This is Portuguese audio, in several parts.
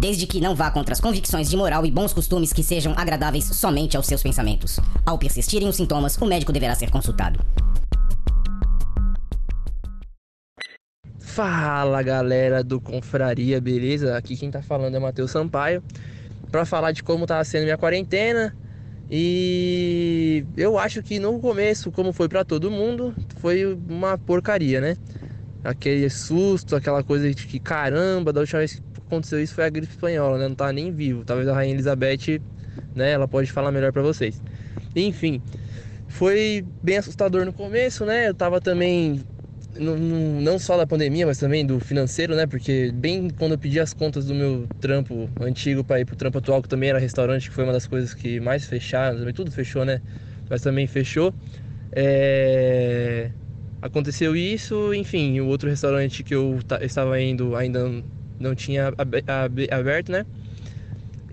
desde que não vá contra as convicções de moral e bons costumes que sejam agradáveis somente aos seus pensamentos. Ao persistirem os sintomas, o médico deverá ser consultado. Fala galera do Confraria, beleza? Aqui quem tá falando é Matheus Sampaio para falar de como tá sendo minha quarentena. E eu acho que no começo, como foi para todo mundo, foi uma porcaria, né? Aquele susto, aquela coisa de que caramba, da última vez aconteceu isso foi a gripe espanhola, né? Não tá nem vivo. Talvez a rainha Elizabeth, né, ela pode falar melhor para vocês. Enfim, foi bem assustador no começo, né? Eu tava também não, só da pandemia, mas também do financeiro, né? Porque bem quando eu pedi as contas do meu trampo antigo para ir pro trampo atual, que também era restaurante, que foi uma das coisas que mais fecharam, também tudo fechou, né? Mas também fechou. É... Aconteceu isso, enfim, o outro restaurante que eu estava indo ainda não tinha aberto, né?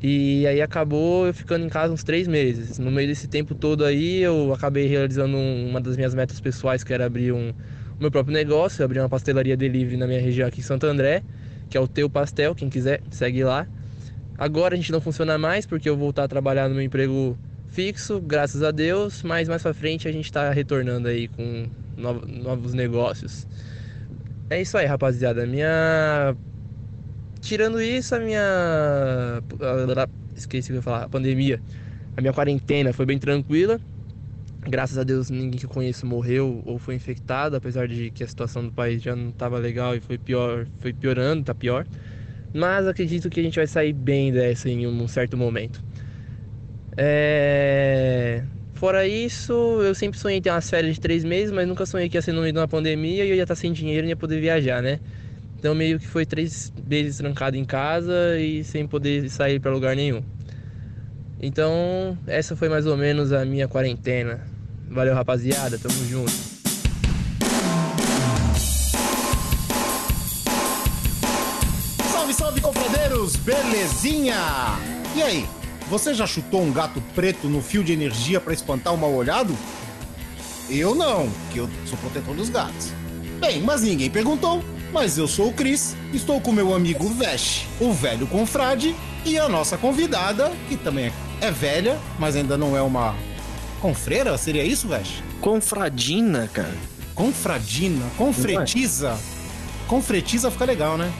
E aí acabou eu ficando em casa uns três meses. No meio desse tempo todo aí, eu acabei realizando uma das minhas metas pessoais, que era abrir um, o meu próprio negócio. Eu abri uma pastelaria delivery na minha região aqui em Santo André, que é o Teu Pastel. Quem quiser, segue lá. Agora a gente não funciona mais porque eu vou voltar a trabalhar no meu emprego fixo, graças a Deus, mas mais pra frente a gente tá retornando aí com novos negócios. É isso aí, rapaziada. Minha. Tirando isso, a minha. Esqueci o que eu ia falar. A pandemia. A minha quarentena foi bem tranquila. Graças a Deus, ninguém que eu conheço morreu ou foi infectado, apesar de que a situação do país já não estava legal e foi pior, foi piorando, tá pior. Mas acredito que a gente vai sair bem dessa em um certo momento. É... Fora isso, eu sempre sonhei em ter umas férias de três meses, mas nunca sonhei que ia ser no meio de uma pandemia e eu ia estar sem dinheiro e ia poder viajar, né? Então meio que foi três meses trancado em casa e sem poder sair para lugar nenhum. Então essa foi mais ou menos a minha quarentena. Valeu rapaziada, tamo junto. Salve, salve confradeiros, belezinha? E aí, você já chutou um gato preto no fio de energia para espantar o mal olhado? Eu não, que eu sou protetor dos gatos. Bem, mas ninguém perguntou. Mas eu sou o Cris, estou com meu amigo Vesh, o velho confrade, e a nossa convidada, que também é velha, mas ainda não é uma confreira? Seria isso, Vesh? Confradina, cara. Confradina, confretiza. Confretiza fica legal, né?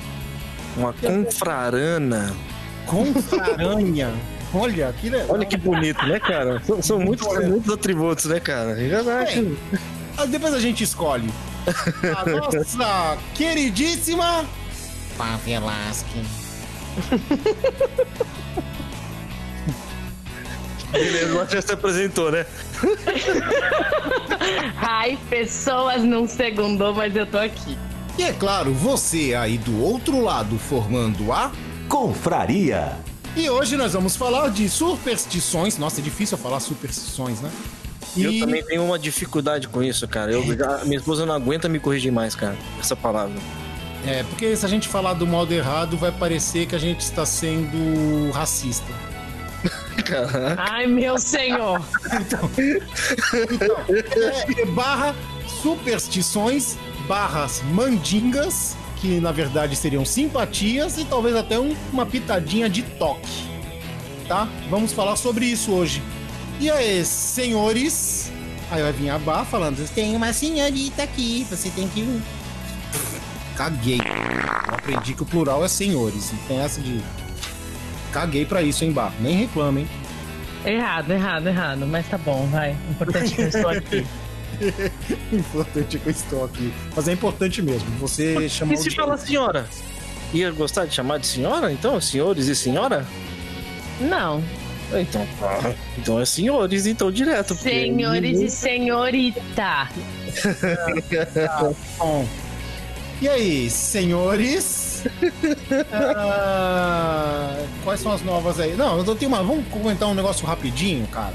Uma confrarana. Confraranha. Olha, que legal. Olha que bonito, né, cara? São, são muitos, muitos atributos, né, cara? Já acho. É. Depois a gente escolhe. A nossa queridíssima Pavelasque. Beleza, já se apresentou, né? Ai, pessoas não segundou, mas eu tô aqui. E é claro, você aí do outro lado formando a Confraria. E hoje nós vamos falar de superstições. Nossa, é difícil falar superstições, né? E... Eu também tenho uma dificuldade com isso, cara. Eu já, minha esposa não aguenta me corrigir mais, cara, essa palavra. É, porque se a gente falar do modo errado, vai parecer que a gente está sendo racista. Ai, meu senhor! então, então é barra superstições, barras mandingas, que na verdade seriam simpatias e talvez até um, uma pitadinha de toque. Tá? Vamos falar sobre isso hoje. E aí, senhores? Aí vai vir a Bar falando: tem uma senhorita aqui, você tem que. Caguei. Eu aprendi que o plural é senhores. Não tem essa de. Caguei pra isso, hein, Bar? Nem reclama, hein? Errado, errado, errado. Mas tá bom, vai. Importante que eu estou aqui. importante que eu estou aqui. Mas é importante mesmo. Você chamar. E se fala senhora? Ia gostar de chamar de senhora? Então, senhores e senhora? Não. Então, tá. então é senhores, então direto. Senhores e senhorita. tá, bom. E aí, senhores? Ah, quais são as novas aí? Não, eu tenho uma. Vamos comentar um negócio rapidinho, cara.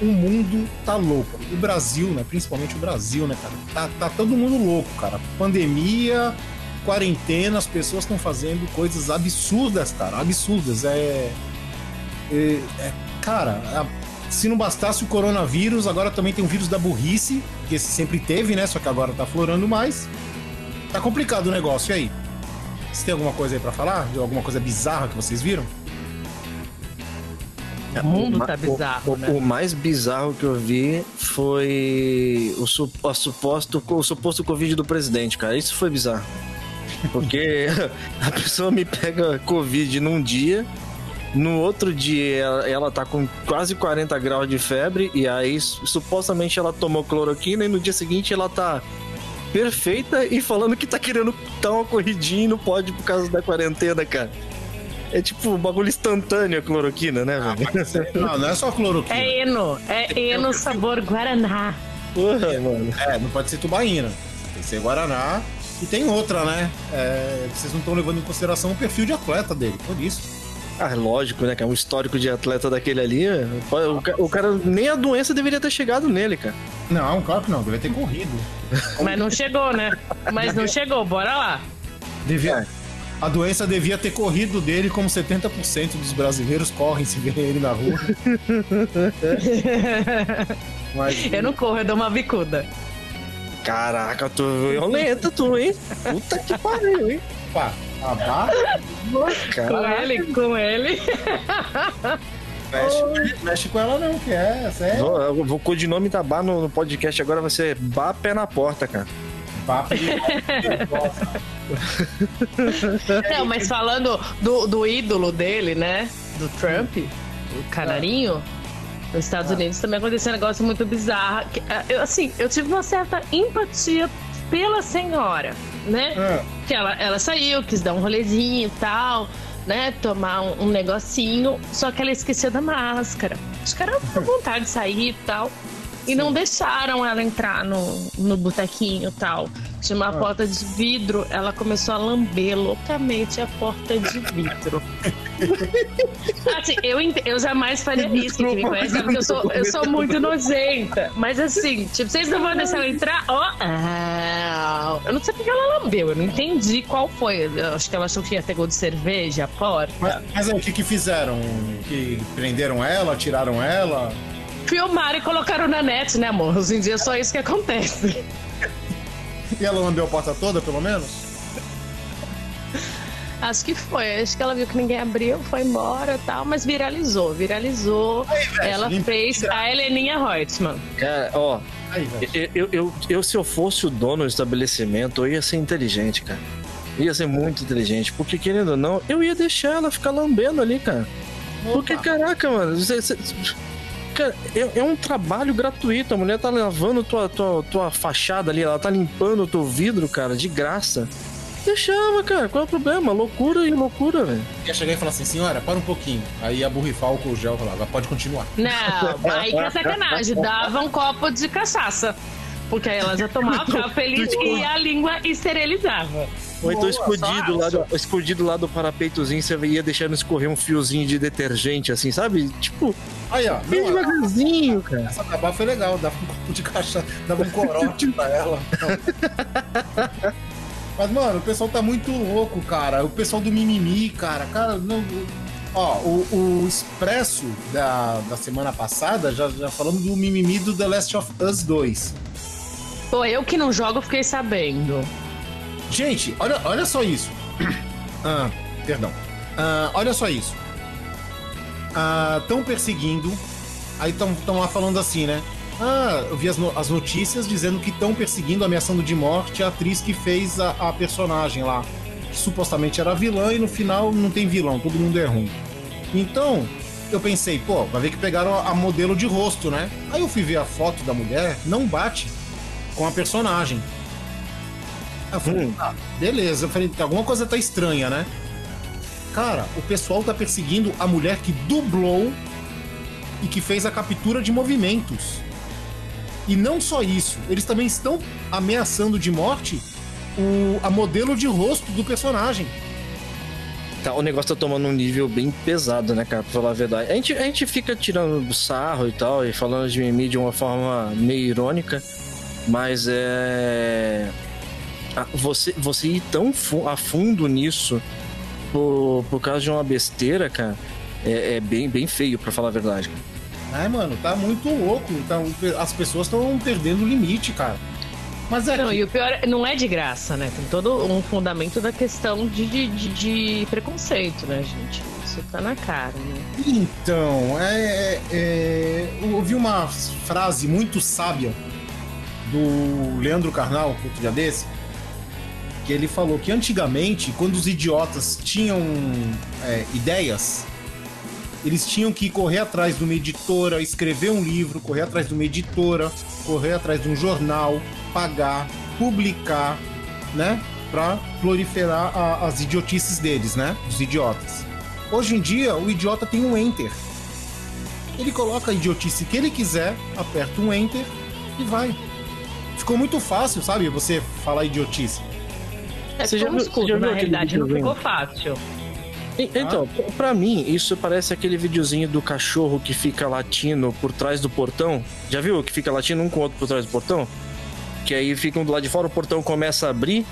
O mundo tá louco. O Brasil, né? Principalmente o Brasil, né, cara? Tá, tá todo mundo louco, cara. Pandemia, quarentena, as pessoas estão fazendo coisas absurdas, cara. Absurdas. É. é, é cara, a- se não bastasse o coronavírus, agora também tem o vírus da burrice, que esse sempre teve, né? Só que agora tá florando mais. Tá complicado o negócio, e aí? Você tem alguma coisa aí pra falar? De alguma coisa bizarra que vocês viram? O mundo tá bizarro, o, né? o mais bizarro que eu vi foi o, suposto, o suposto Covid do presidente, cara. Isso foi bizarro. Porque a pessoa me pega Covid num dia, no outro dia ela, ela tá com quase 40 graus de febre, e aí su- supostamente ela tomou cloroquina, e no dia seguinte ela tá perfeita e falando que tá querendo dar uma corridinha e não pode por causa da quarentena, cara. É tipo um bagulho instantâneo a cloroquina, né, velho? Não, não é só cloroquina. É Eno, é Eno sabor Guaraná. Porra, mano. É, não pode ser tubaína. Tem que ser Guaraná. E tem outra, né? É, vocês não estão levando em consideração o perfil de atleta dele, por isso. Ah, lógico, né, cara? Um histórico de atleta daquele ali. O, ca- o cara, nem a doença deveria ter chegado nele, cara. Não, claro que não, deve ter corrido. Mas não chegou, né? Mas não chegou, bora lá. Devia, a doença devia ter corrido dele como 70% dos brasileiros correm se verem ele na rua. Mas, Eu não corro, eu dou uma bicuda. Caraca, tu violenta, tu, hein? Puta que pariu, hein? pá, barra Com ele, com ele. mexe, mexe com ela não, que é, é vou, eu vou- o codinome da Bar no, no podcast agora vai ser Bar Pé na Porta, cara. papo de... Não, mas falando do, do ídolo dele, né? Do Trump, o canarinho. Nos Estados Unidos também aconteceu um negócio muito bizarro. que, ah, eu, assim, eu tive uma certa empatia pela senhora, né? Ah, Que ela, ela saiu, quis dar um rolezinho e tal, né? Tomar um, um negocinho, só que ela esqueceu da máscara. Que era com vontade de sair e tal. E não deixaram ela entrar no, no botequinho e tal. Tinha uma porta de vidro, ela começou a lamber loucamente a porta de vidro. Assim, eu, eu jamais faria isso, quem me conhece sabe que eu sou, eu sou muito nojenta. Mas assim, tipo, vocês não vão deixar ela entrar? Ó, ah, eu não sei porque ela lambeu, eu não entendi qual foi. Eu acho que ela achou que ia ter gol de cerveja, a porta. mas, mas aí, o que que fizeram? Que prenderam ela, tiraram ela? Filmaram e colocaram na net, né, amor? Hoje em dia é só isso que acontece. E ela lambeu a porta toda, pelo menos? Acho que foi. Acho que ela viu que ninguém abriu, foi embora e tal, mas viralizou, viralizou. ela limpa- fez a Heleninha Reutemann. Cara, ó, Aí, eu, eu, eu, eu, se eu fosse o dono do estabelecimento, eu ia ser inteligente, cara. Ia ser muito inteligente, porque querendo ou não, eu ia deixar ela ficar lambendo ali, cara. Porque, caraca, mano, você- você- cara, é, é um trabalho gratuito. A mulher tá lavando tua, tua, tua fachada ali, ela tá limpando o teu vidro, cara, de graça. Deixava, cara, qual é o problema? Loucura e loucura, velho. Ia chegar e falar assim, senhora, para um pouquinho. Aí ia borrifar o gel e falava, pode continuar. Não, aí que é sacanagem. Dava um copo de cachaça. Porque aí ela já tomava, ficava feliz e a língua esterilizava. Ou então escondido lá, do, escondido lá do parapeitozinho, você ia deixando escorrer um fiozinho de detergente, assim, sabe? Tipo, Aí, ó. bem devagarzinho, cara. essa acabar foi legal, dava um copo de cachaça, dava um corote pra ela. Mas, mano, o pessoal tá muito louco, cara. O pessoal do mimimi, cara. Cara, não. Ó, o, o Expresso da, da semana passada, já, já falamos do mimimi do The Last of Us 2. Pô, eu que não jogo, fiquei sabendo. Gente, olha, olha só isso. Ah, perdão. Ah, olha só isso. Estão perseguindo. Aí estão lá falando assim, né? Ah, eu vi as, no- as notícias dizendo que estão perseguindo, ameaçando de morte a atriz que fez a, a personagem lá. Que supostamente era vilã e no final não tem vilão, todo mundo é ruim. Então, eu pensei, pô, vai ver que pegaram a, modelo de rosto, né? Aí eu fui ver a foto da mulher, não bate com a personagem. Eu falei, Hum. ah, beleza. Eu falei, alguma coisa tá estranha, né? Cara, o pessoal tá perseguindo a mulher que dublou e que fez a captura de movimentos. E não só isso, eles também estão ameaçando de morte o, a modelo de rosto do personagem. tá, o negócio tá tomando um nível bem pesado, né, cara, pra falar a verdade. A gente, a gente fica tirando sarro e tal, e falando de mimimi de uma forma meio irônica, mas é. Você, você ir tão a fundo nisso por, por causa de uma besteira, cara, é, é bem, bem feio, para falar a verdade. É, mano, tá muito louco. Tá, as pessoas estão perdendo o limite, cara. Mas é. Não, que... e o pior é, não é de graça, né? Tem todo um fundamento da questão de, de, de, de preconceito, né, gente? Isso tá na cara, né? Então, é, é, é, eu ouvi uma frase muito sábia do Leandro Carnal, outro dia desse, que ele falou que antigamente, quando os idiotas tinham é, ideias, eles tinham que correr atrás de uma editora, escrever um livro, correr atrás de uma editora, correr atrás de um jornal, pagar, publicar, né? Para proliferar a, as idiotices deles, né? Dos idiotas. Hoje em dia, o idiota tem um enter. Ele coloca a idiotice que ele quiser, aperta um enter e vai. Ficou muito fácil, sabe? Você falar idiotice. É, você já, um escudo, já na realidade não ficou fácil. Então, para mim, isso parece aquele videozinho do cachorro que fica latindo por trás do portão. Já viu? Que fica latindo um com o outro por trás do portão? Que aí ficam do lado de fora, o portão começa a abrir.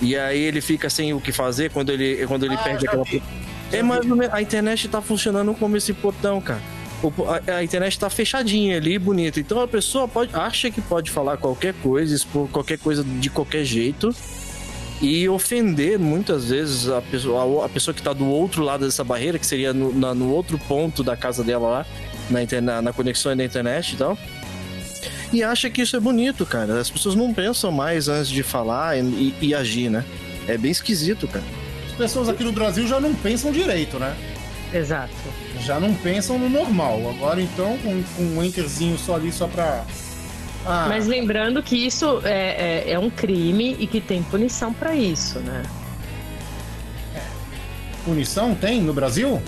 E aí ele fica sem o que fazer quando ele, quando ele ah, perde aquela. Vi. É, mas a internet tá funcionando como esse portão, cara. A, a, internet tá fechadinha ali, bonita. Então a pessoa pode, acha que pode falar qualquer coisa, expor qualquer coisa de qualquer jeito e ofender muitas vezes a pessoa, a pessoa que está do outro lado dessa barreira, que seria no, na, no outro ponto da casa dela lá, na, interna, na conexão da internet e tal. E acha que isso é bonito, cara. As pessoas não pensam mais antes de falar e, e agir, né? É bem esquisito, cara. As pessoas aqui no Brasil já não pensam direito, né? Exato. Já não pensam no normal. Agora então, com, com um enterzinho só ali só pra ah. Mas lembrando que isso é, é, é, um crime e que tem punição para isso, né? É. Punição tem no Brasil?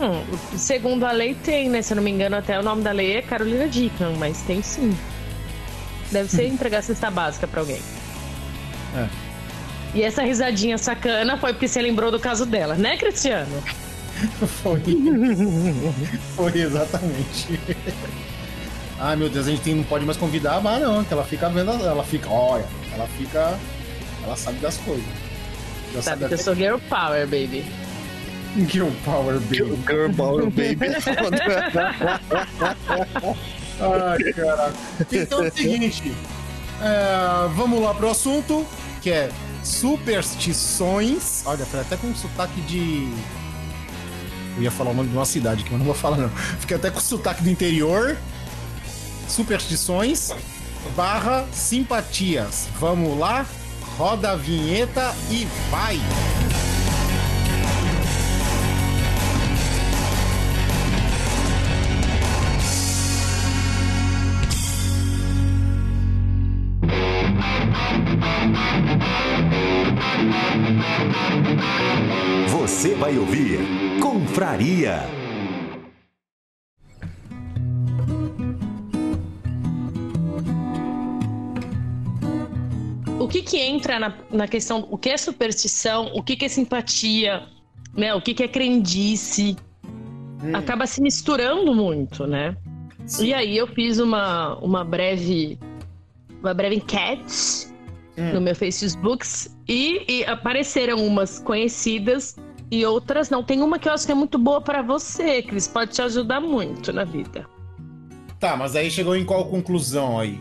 Hum, segundo a lei tem, né? Se eu não me engano, até o nome da lei é Carolina Dickman, mas tem sim. Deve ser entregar cesta básica para alguém. É. E essa risadinha sacana foi porque você lembrou do caso dela, né, Cristiano? foi. foi, exatamente. Ai meu Deus, a gente não pode mais convidar mas não, que ela fica vendo, ela fica, olha, ela fica. Ela sabe das coisas. Já sabe, sabe que eu sou girl power, baby. Girl power, baby. Girl, girl power, baby. Ai, caraca. Então é o seguinte. É, vamos lá pro assunto, que é superstições. Olha, foi até com sotaque de. Eu ia falar o nome de uma cidade que eu não vou falar, não. Fiquei até com sotaque do interior superstições barra simpatias. Vamos lá? Roda a vinheta e vai! Você vai ouvir Confraria que que entra na, na questão, o que é superstição, o que que é simpatia, né? O que que é crendice, hum. acaba se misturando muito, né? Sim. E aí eu fiz uma, uma breve uma breve enquete hum. no meu Facebook e, e apareceram umas conhecidas e outras não. Tem uma que eu acho que é muito boa para você, Cris, pode te ajudar muito na vida. Tá, mas aí chegou em qual conclusão aí?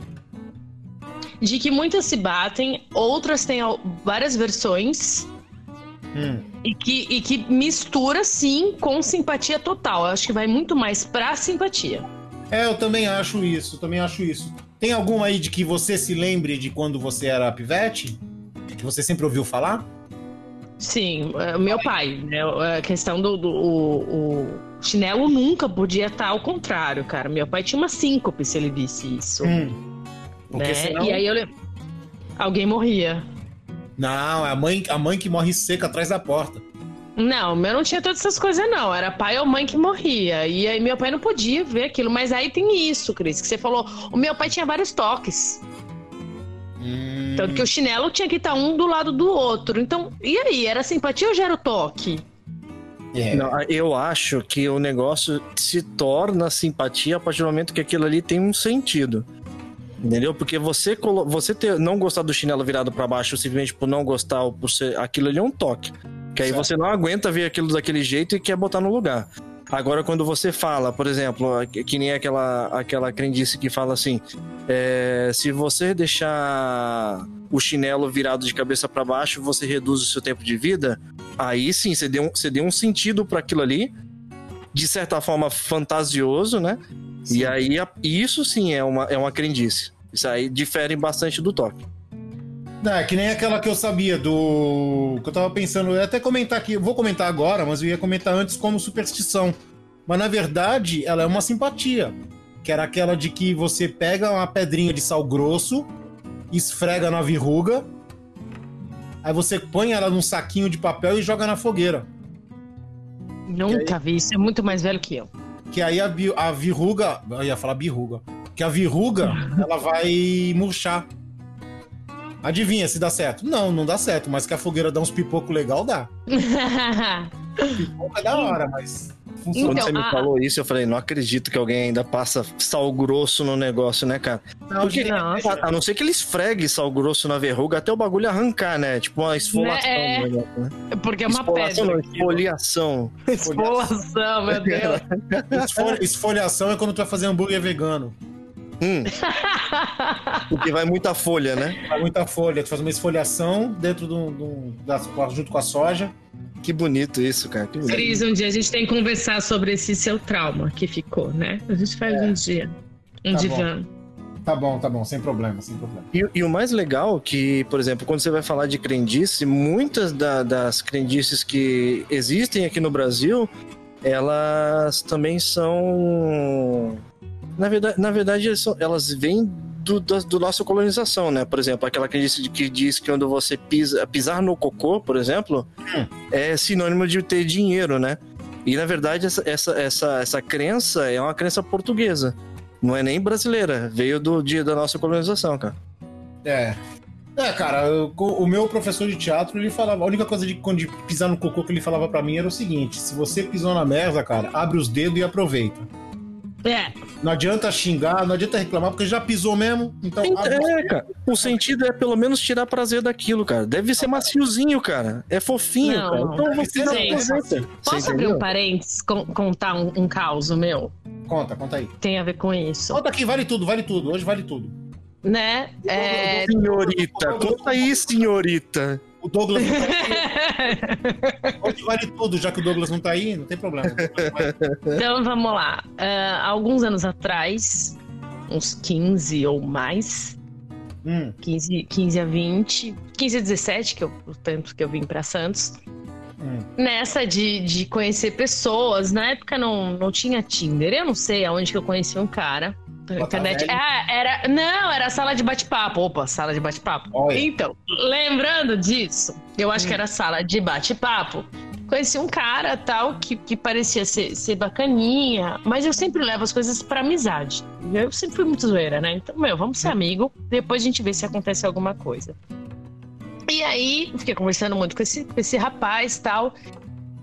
De que muitas se batem, outras têm várias versões. Hum. E, que, e que mistura, sim, com simpatia total. Eu acho que vai muito mais pra simpatia. É, eu também acho isso, também acho isso. Tem alguma aí de que você se lembre de quando você era pivete? Que você sempre ouviu falar? Sim, é, meu pai, né? A questão do. do o, o, chinelo nunca podia estar ao contrário, cara. Meu pai tinha uma síncope se ele visse isso. Hum. Porque né? senão... E aí eu Alguém morria. Não, é a mãe, a mãe que morre seca atrás da porta. Não, meu não tinha todas essas coisas, não. Era pai ou mãe que morria. E aí meu pai não podia ver aquilo. Mas aí tem isso, Cris, que você falou. O meu pai tinha vários toques. Hum. Tanto que o chinelo tinha que estar um do lado do outro. Então, e aí? Era simpatia ou já era o toque? É. Não, eu acho que o negócio se torna simpatia a partir do momento que aquilo ali tem um sentido. Entendeu? Porque você, colo- você ter, não gostar do chinelo virado pra baixo simplesmente por não gostar ou por ser. Aquilo ali é um toque. Que aí Certo. você não aguenta ver aquilo daquele jeito e quer botar no lugar. Agora, quando você fala, por exemplo, que nem aquela, aquela crendice que fala assim: é, se você deixar o chinelo virado de cabeça pra baixo, você reduz o seu tempo de vida. Aí sim, você deu, você deu um sentido para aquilo ali, de certa forma fantasioso, né? E aí, isso sim é uma, é uma crendice. Isso aí difere bastante do toque. É, que nem aquela que eu sabia do. que eu tava pensando, eu ia até comentar aqui, eu vou comentar agora, mas eu ia comentar antes como superstição. Mas na verdade, ela é uma simpatia. Que era aquela de que você pega uma pedrinha de sal grosso, esfrega na verruga, aí você põe ela num saquinho de papel e joga na fogueira. Nunca vi. Isso é muito mais velho que eu. Que aí a, bi- a verruga. Eu ia falar birruga. Que a verruga, ela vai murchar. Adivinha se dá certo? Não, não dá certo, mas que a fogueira dá uns pipocos legal, dá. Pipoca é da hora, mas. Funciona. Quando Então, você me a- falou isso, eu falei, não acredito que alguém ainda passa sal grosso no negócio, né, cara? Não, Porque, Não. a, a não ser que ele esfregue sal grosso na verruga até o bagulho arrancar, né? Tipo uma esfolação. Né, é. negócio, né? Porque é uma Esfolação pedra. não, esfoliação. Esfolação, meu Deus. esfol- esfoliação é quando tu vai fazer hambúrguer vegano. Hum. Porque vai muita folha, né? Vai muita folha. Tu faz uma esfoliação dentro do, do- da, junto com a soja. Que bonito isso, cara. Que bonito. Cris, um dia a gente tem que conversar sobre esse seu trauma que ficou, né? A gente faz um dia. Um Tá divã. Tá bom, tá bom, sem problema, sem problema. E, e o mais legal que, por exemplo, quando você vai falar de crendice, muitas da- das crendices que existem aqui no Brasil, elas também são. Na verdade, na verdade elas, são- elas vêm do, da do nossa colonização, né? Por exemplo, aquela crendice de que diz que quando você pisa, pisar no cocô, por exemplo, Hum. é sinônimo de ter dinheiro, né? E na verdade, essa, essa, essa, essa crença é uma crença portuguesa. Não é nem brasileira, veio do dia da nossa colonização, cara. É. É, cara, eu- o meu professor de teatro, ele falava, a única coisa de de pisar no cocô que ele falava pra mim era o seguinte: se você pisou na merda, cara, abre os dedos e aproveita. É, Não adianta xingar, não adianta reclamar, porque já pisou mesmo. Então, É, cara. O sentido é pelo menos tirar prazer daquilo, cara. Deve ser maciozinho, cara. É fofinho, Não, cara. Então você não posso Você abrir entendeu? um parênteses, con- contar um, um caos meu? Conta, conta aí. Tem a ver com isso. Conta aqui, vale tudo, vale tudo. Hoje vale tudo. Né? É, Senhorita, conta aí, senhorita. O Douglas não tá aí. Hoje vale tudo, já que o Douglas não tá aí, não tem problema. Então vamos lá. Ah, alguns anos atrás, uns 15 ou mais, Hum, 15, 15 a 20, 15 a 17, que eu, o tempo que eu vim pra Santos. hum. Nessa de, de conhecer pessoas, na época não, não tinha Tinder. Eu não sei aonde que eu conheci um cara. Internet. Ah, era. Não, era sala de bate-papo. Opa, sala de bate-papo. Então, lembrando disso, eu acho Hum. que era sala de bate-papo. Conheci um cara tal que, que parecia ser, ser bacaninha, mas eu sempre levo as coisas pra amizade. Eu sempre fui muito zoeira, né? Então, meu, vamos ser amigo, depois a gente vê se acontece alguma coisa. E aí, fiquei conversando muito com esse, com esse rapaz tal.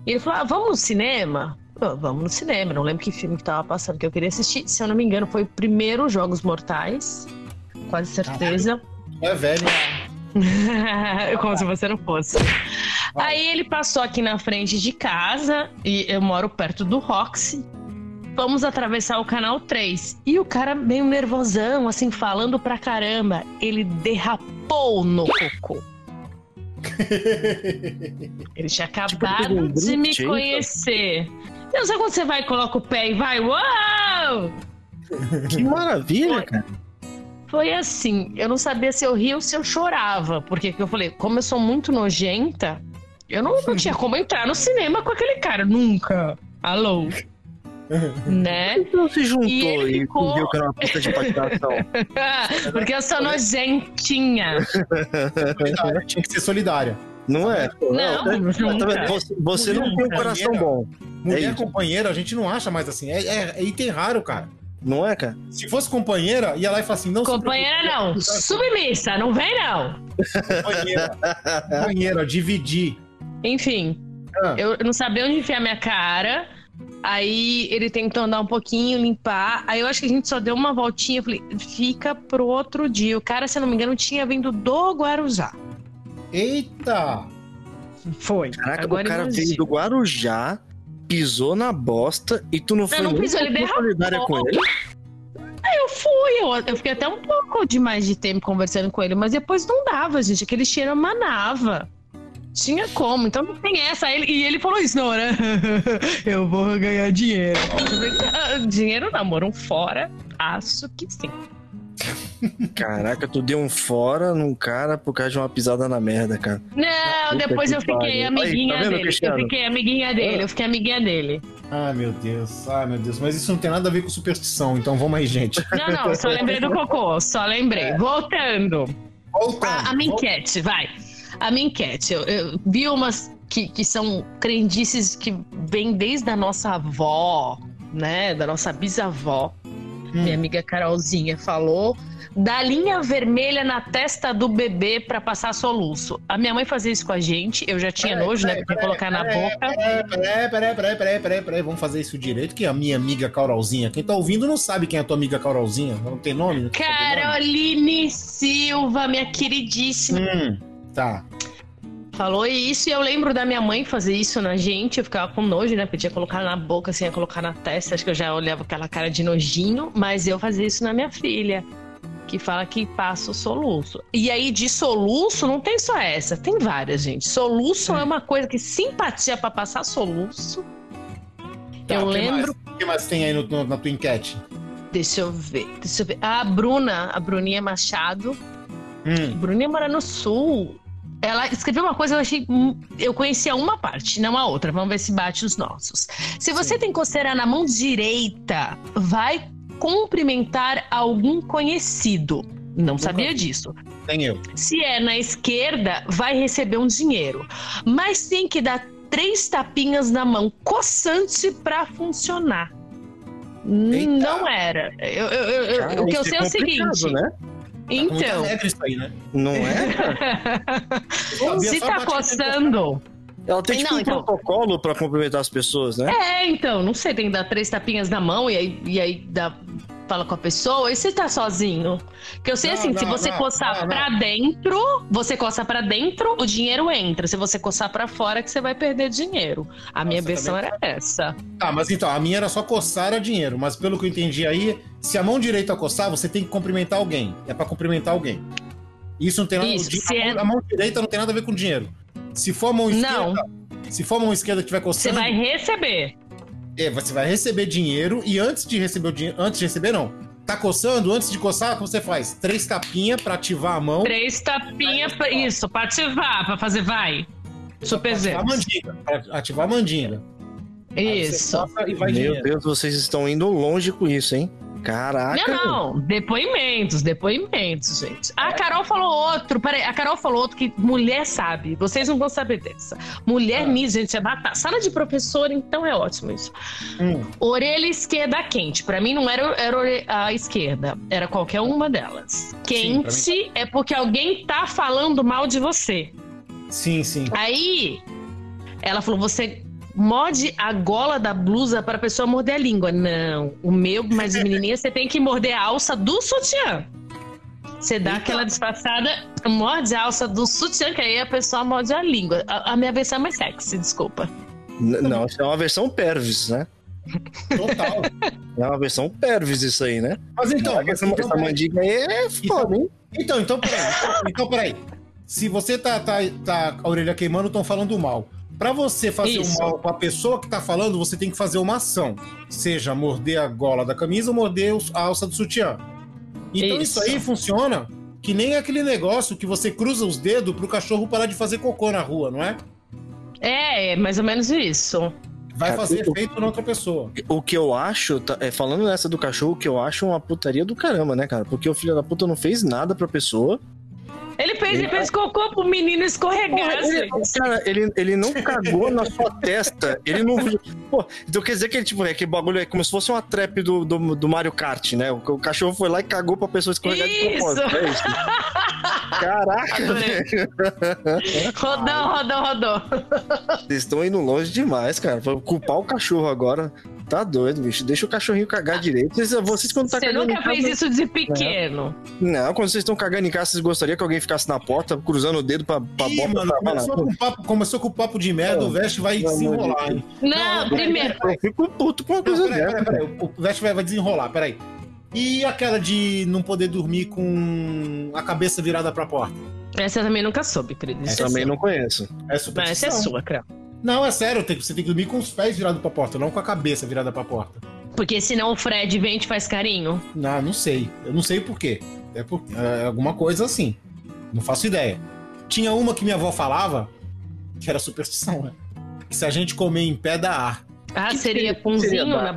E ele falou: ah, vamos no cinema? Vamos no cinema. Não lembro que filme que tava passando que eu queria assistir. Se eu não me engano, foi o primeiro Jogos Mortais. Quase certeza. É velho. Como se você não fosse. Aí ele passou aqui na frente de casa, e eu moro perto do Roxy. Vamos atravessar o canal 3. E o cara, meio nervosão, assim, falando pra caramba, ele derrapou no cocô. Ele tinha acabado um de me conhecer. Não sabe quando você vai e coloca o pé e vai, uau! Que maravilha, cara. Foi assim, eu não sabia se eu ria ou se eu chorava, porque que eu falei, como eu sou muito nojenta, eu não, não tinha como entrar no cinema com aquele cara, nunca. Alô. né? Então se juntou E ele e, ficou- viu que era uma pista de patinação. porque eu sou nojentinha. Solidária, Tinha que ser solidária. Não é? Não, Tá nunca. vendo? Você, você não tem um coração bom. Mulher É companheira, a gente não acha mais assim. É, é- é item raro, cara. Não é, cara? Se fosse companheira, ia lá e falar assim: não Companheira não, submissa, não vem não. companheira. companheira, dividir. Enfim, Ah, eu não sabia onde enfiar minha cara. Aí ele tentou andar um pouquinho, limpar. Aí eu acho que a gente só deu uma voltinha. Eu falei, fica pro outro dia. O cara, se eu não me engano, tinha vindo do Guarujá. Eita! Foi. Caraca, Agora o cara veio do Guarujá, pisou na bosta e tu não foi não pisou, ele pouquinho solidária com derrapou. ele. Eu fui, eu, eu fiquei até um pouco de mais de tempo conversando com ele, mas depois não dava, gente. Aquele cheiro manava. Tinha como, então não tem essa. Ele- e ele falou isso na hora. eu vou ganhar dinheiro. Falei, "Ah, dinheiro não, amor, um fora. Acho que sim. Caraca, tu deu um fora num cara por causa de uma pisada na merda, cara. Não, Puta depois eu fiquei pariu. amiguinha Aí, tá vendo, dele. Eu fiquei amiguinha dele, eu fiquei amiguinha dele. Ai, meu Deus. Ai, meu Deus. Mas isso não tem nada a ver com superstição, então vamos aí, gente. Não, não, só lembrei do cocô, só lembrei. Voltando. Voltando. A, a minha enquete, vai. A minha enquete. Eu, eu vi umas que, que são crendices que vêm desde a nossa avó, né? Da nossa bisavó. Minha amiga Carolzinha falou da linha vermelha na testa do bebê pra passar soluço. A minha mãe fazia isso com a gente, eu já tinha Peraí, nojo, né? peraí, Porque colocar na peraí, boca. Peraí, peraí, peraí, peraí, peraí, peraí, peraí. Vamos fazer isso direito, que a minha amiga Carolzinha. Quem tá ouvindo não sabe quem é a tua amiga Carolzinha. Não tem nome? Não tem sobrenome? Caroline Silva, minha queridíssima. Hum, tá. Falou isso e eu lembro da minha mãe fazer isso na gente. Eu ficava com nojo, né? Podia colocar na boca, assim, ia colocar na testa. Acho que eu já olhava aquela cara de nojinho, mas eu fazia isso na minha filha. Que fala que passa o soluço. E aí, de soluço, não tem só essa, tem várias, gente. Soluço é uma coisa que simpatia pra passar soluço. Tá, eu lembro. O que mais tem aí no- no- na tua enquete? Deixa eu ver, deixa eu ver. A Bruna, a Bruninha Machado, Hum, Bruninha mora no sul. Ela escreveu uma coisa, eu achei. Eu conhecia uma parte, não a outra. Vamos ver se bate os nossos. Se você tem coceira na mão direita, vai cumprimentar algum conhecido. Não sabia disso. tem eu. Se é na esquerda, vai receber um dinheiro. Mas tem que dar três tapinhas na mão coçante pra funcionar. Eita. Não era. Eu- eu- eu- o que eu isso sei é o seguinte. né? Então. Regra isso aí, né? Não é? Se tá coçando. Ela tem tipo Não, um então. protocolo pra cumprimentar as pessoas, né? É, então, não sei, tem que dar três tapinhas na mão e aí, e aí dá, fala com a pessoa. E se tá sozinho? Que eu sei Não, assim, se não, você não, coçar não, pra dentro, você coça pra dentro, o dinheiro entra. Se você coçar pra fora, que você vai perder dinheiro. A minha Nossa, versão também- era essa. Tá, mas então, a minha era só coçar era dinheiro. Mas pelo que eu entendi aí, se a mão direita coçar, você tem que cumprimentar alguém. É pra cumprimentar alguém. Isso não tem nada Isso, se a, é- mão, a mão direita não tem nada a ver com dinheiro. Se for a mão Não. esquerda. Se for a mão esquerda que Você coçando, vai receber. É, você vai receber dinheiro e antes de receber o dinheiro. Antes de receber, não. Tá coçando, antes de coçar, o que você faz? Três tapinhas pra ativar a mão. Três tapinhas, pra, isso, pra ativar, pra fazer vai. Super ativar a mandinga. Ativar a mandinga. Isso. E Meu dinheiro. Deus, vocês estão indo longe com isso, hein? Caraca. Não, não, depoimentos, depoimentos, gente. A Carol falou outro, peraí, a Carol falou outro que mulher sabe, vocês não vão saber dessa. Mulher Ah. nisso, gente, é batata. Sala de professor, então é ótimo isso. Hum. Orelha esquerda quente, pra mim não era, era a esquerda, era qualquer uma delas. Quente é porque alguém tá falando mal de você. Sim, sim. Aí, ela falou: você morde a gola da blusa para a pessoa morder a língua. Não, o meu, mas menininha, você tem que morder a alça do sutiã. Você dá aquela disfarçada, morde a alça do sutiã, que aí a pessoa morde a língua. A, a minha versão é mais sexy, desculpa. N- Não, isso é uma versão Pervis, né? Total. É uma versão Pervis isso aí, né? Mas então, mas essa, então, essa mandiga aí é foda, hein? Então, então peraí. Então, peraí. Se você tá, tá, tá com a orelha queimando, estão falando mal. Pra você fazer Isso. o mal com a pessoa que tá falando, você tem que fazer uma ação. Seja morder a gola da camisa ou morder a alça do sutiã. Então isso, Isso. aí funciona que nem aquele negócio que você cruza os dedos pro cachorro parar de fazer cocô na rua, não é? É, é mais ou menos isso. Vai Cara, fazer eu- efeito na outra pessoa. O que eu acho, tá- é, falando nessa do cachorro, o que eu acho uma putaria do caramba, né, cara? Porque o filho da puta não fez nada pra pessoa. Ele fez, ele fez cocô pro menino escorregar, Ele, cara, ele, ele não cagou na sua testa. Ele não. Pô, então quer dizer que ele, tipo, é que bagulho é como se fosse uma trap do, do, do Mario Kart, né? O, o cachorro foi lá e cagou pra pessoa escorregar de Isso. propósito. É isso. Caraca. Rodou, rodou, rodou. Vocês estão indo longe demais, cara. Vou culpar o cachorro agora. Tá doido, bicho. Deixa o cachorrinho cagar direito. Vocês, vocês quando tá Você cagando nunca casa- fez isso de pequeno. Não, quando vocês estão cagando em casa, vocês gostariam que alguém ficasse na porta, cruzando o dedo pra, pra Ih, mano, pra começou com, papo, começou com papo de merda, o Vest vai de desenrolar, hein? Não, primeiro. Eu fico puto com uma Não, coisa peraí, dessa. peraí, peraí. O Vest vai, vai desenrolar, peraí. E aquela de não poder dormir com a cabeça virada pra porta? Essa eu também nunca soube, querido. Isso é Também não conheço. É Não, essa é superstição. sua, Creu. Não, é sério, tem- você tem que dormir com os pés virados pra porta, não com a cabeça virada pra porta. Porque senão o Fred vem e te faz carinho. Não, não sei. Eu não sei por quê. É, por, é alguma coisa assim. Não faço ideia. Tinha uma que minha avó falava, que era superstição, né? Que se a gente comer em pé, dá ar. Ah, Que seria seria- punzinho seria dar, na é.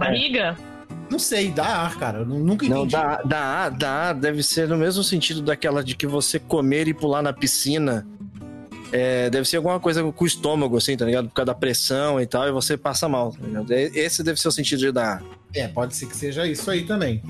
Não sei, dá ar, cara. Eu nu- nunca entendi. Não, dá, dá, dá, deve ser no mesmo sentido daquela de que você comer e pular na piscina. É, deve ser alguma coisa com o estômago, assim, tá ligado? Por causa da pressão e tal, e você passa mal, tá ligado? Esse deve ser o sentido de dar. É, pode ser que seja isso aí também.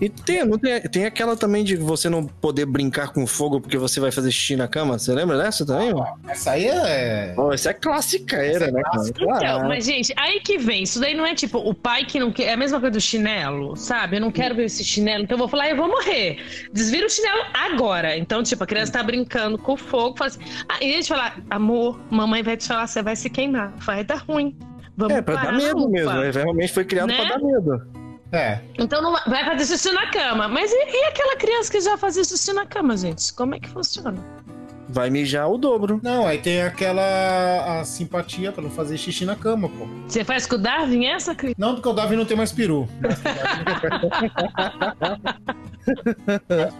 E tem, não tem, tem aquela também de você não poder brincar com fogo porque você vai fazer xixi na cama. Você lembra dessa também? mano? Essa aí é. Oh, essa é clássica, era, né, cara? Então, Claro. mas, gente, aí que vem. Isso daí não é tipo o pai que não quer. É a mesma coisa do chinelo, sabe? Eu não quero ver esse chinelo, então eu vou falar, eu vou morrer. Desvira o chinelo agora. Então, tipo, a criança tá brincando com fogo, fala assim. Ah, em vez de falar, amor, mamãe vai te falar, você vai se queimar. Vai dar ruim. Vamos É, pra dar medo mesmo. né? Realmente foi criado Né? pra dar medo. É. Então não vai fazer xixi na cama. Mas e, e aquela criança que já fazia xixi na cama, gente? Como é que funciona? Vai mijar o dobro. Não, aí tem aquela a simpatia pra não fazer xixi na cama, pô. Você faz com o Darwin essa, Cris? Não, porque o Davi não tem mais peru.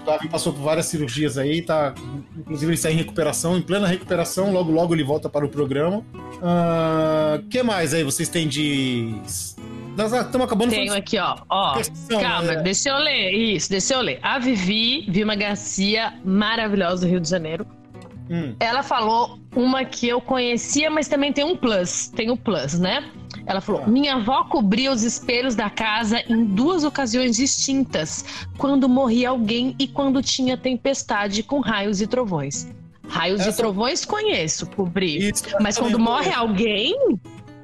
o Davi passou por várias cirurgias aí, tá. Inclusive ele está em recuperação, em plena recuperação, logo logo ele volta para o programa. O que mais aí vocês têm de. Nós estamos acabando Tenho falando aqui, ó. ó Questão, calma, é. deixa eu ler. Isso, deixa eu ler. A Vivi, Vilma Garcia, maravilhosa do Rio de Janeiro. Hum, Ela falou uma que eu conhecia, mas também tem um plus. Tem o plus, né? Ela falou: Ah. Minha avó cobria os espelhos da casa em duas ocasiões distintas, quando morria alguém e quando tinha tempestade com raios e trovões. Raios Essa- e trovões conheço, cobrir. isso Mas quando morre alguém.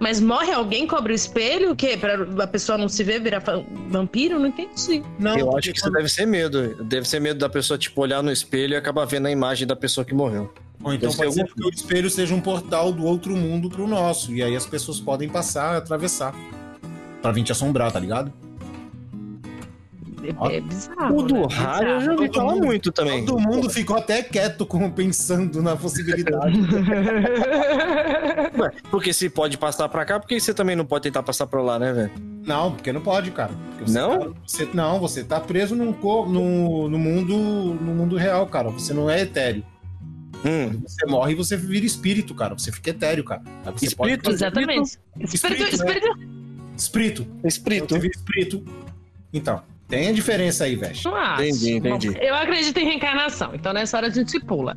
Mas morre alguém, cobre o espelho? O quê? Pra a pessoa não se ver, virar vampiro? Não entendi. Não, eu acho que isso deve ser medo. Deve ser medo da pessoa, tipo, olhar no espelho e acabar vendo a imagem da pessoa que morreu. Ou então pode ser que o espelho seja um portal do outro mundo pro nosso. E aí as pessoas podem passar, atravessar. Pra vir te assombrar, tá ligado? É, é bizarro. O do né? raio eu já ouvi Todo falar mundo- muito também. Todo mundo ficou até quieto com, pensando na possibilidade. Ué, porque se pode passar pra cá, por que você também não pode tentar passar pra lá, né, velho? não, porque não pode, cara. Porque você Não? tá- você- não, você tá preso num, no, no, mundo, no mundo real, cara. Você não é etéreo. Hum, Você morre e você vira espírito, cara. Você fica etéreo, cara. Você Espírito? Exatamente. Espírito, Espírito, né? espírito, Espírito. espírito. Você vira espírito. Então, tem a diferença aí, velho. não acho. Entendi, entendi. Bom, eu acredito em reencarnação, então nessa hora a gente pula.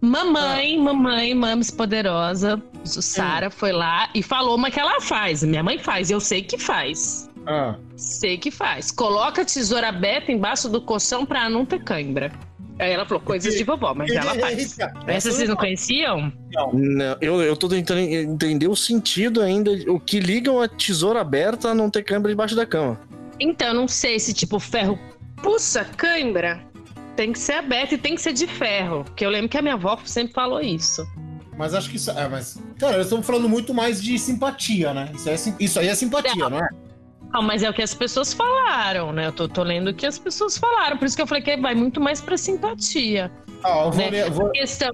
Mamãe, mamãe, mames poderosa, Sara foi lá e falou uma que ela faz. Minha mãe faz, eu sei que faz. Ah, Sei que faz. Coloca a tesoura aberta embaixo do colchão pra não ter cãibra. Aí ela falou coisas de vovó, mas ela faz. Eita, Essa vocês não conheciam? Não, eu, eu tô tentando entender o sentido ainda, o que liga uma tesoura aberta a não ter câmera debaixo da cama. Então, não sei se tipo ferro puxa cãibra. Tem que ser aberto e tem que ser de ferro. Porque eu lembro que a minha avó sempre falou isso. Mas acho que isso. É, mas. Cara, nós estamos falando muito mais de simpatia, né? Isso, é isso aí é simpatia, não é? Não, mas é o que as pessoas falaram, né? Eu tô, tô lendo o que as pessoas falaram. Por isso que eu falei que vai muito mais pra simpatia. Ó, eu vou Né? ler. eu vou- Questão.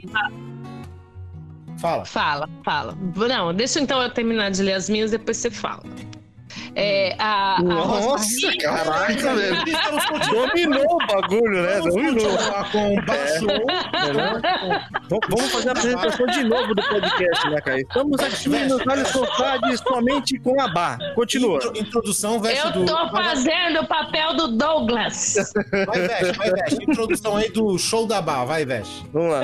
Fala. Fala, fala. Não, deixa então eu terminar de ler as minhas, depois você fala. É, a, a Nossa, caraca, velho. Dominou o bagulho, né? Vamos Dominou. com. V- Vamos fazer a apresentação de novo do podcast, né, Caio? Estamos aqui no Vale Sofades somente com a Bar. Continua. Intro- Introdução, Eu do. tô fazendo o papel do Douglas. Vai, veste, vai, veste. Introdução aí do show da bar, vai, veste. Vamos lá.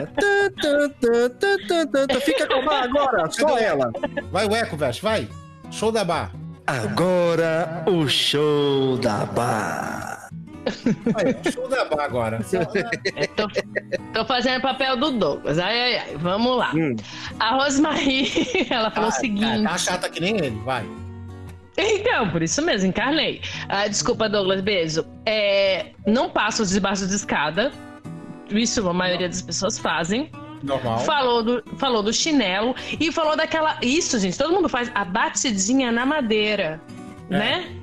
Fica com a Bar agora, só ela. Vai, o eco, veste, vai. Show da bar. Agora o show da Bar. Vai, show da bar agora. Eu tô, tô fazendo o papel do Douglas. Ai, ai, ai. Vamos lá. Hum. A Rosmarie, ela falou o seguinte. Tá chata que nem ele, vai. Então, por isso mesmo, encarnei. Ah, desculpa, Douglas, beijo. É, não passo debaixo de escada. Isso a maioria das pessoas fazem. Normal. Falou do, falou do chinelo e falou daquela. Isso, gente, todo mundo faz a batidinha na madeira. É. Né?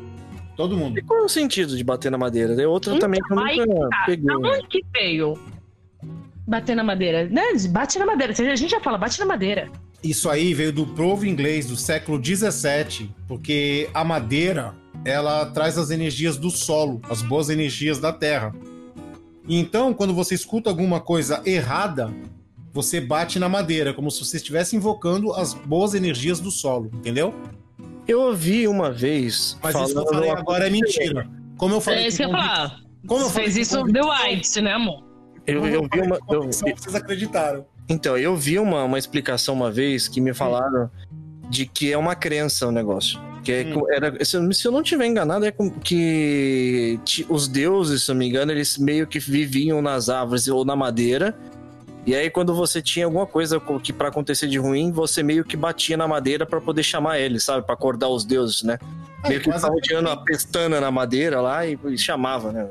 Todo mundo. E qual é o sentido de bater na madeira? Tem outra também que eu nunca tá. peguei. Da onde que veio? Bater na madeira. Né? Bate na madeira. A gente já fala, bate na madeira. Isso aí veio do provo inglês do século 17, porque a madeira ela traz as energias do solo, as boas energias da terra. E Então, quando você escuta alguma coisa errada, você bate na madeira, como se você estivesse invocando as boas energias do solo, entendeu? Eu ouvi uma vez. Mas isso que eu falei agora é mentira. Como eu falei É isso que eu ia falar. Como eu falei fez isso The convicção- White, né, amor? Eu, eu vi uma. eu- vocês acreditaram. então, eu vi uma, uma explicação uma vez que me falaram de que é uma crença o negócio. Que é, Hum. era, se, eu- não tiver enganado, é que os deuses, se eu não me engano, eles meio que viviam nas árvores ou na madeira. E aí, quando você tinha alguma coisa co- que para acontecer de ruim, você meio que batia na madeira para poder chamar eles, sabe? Para acordar os deuses, né? Aí, meio que estavam tirando a pestana na madeira lá e, e chamava, né?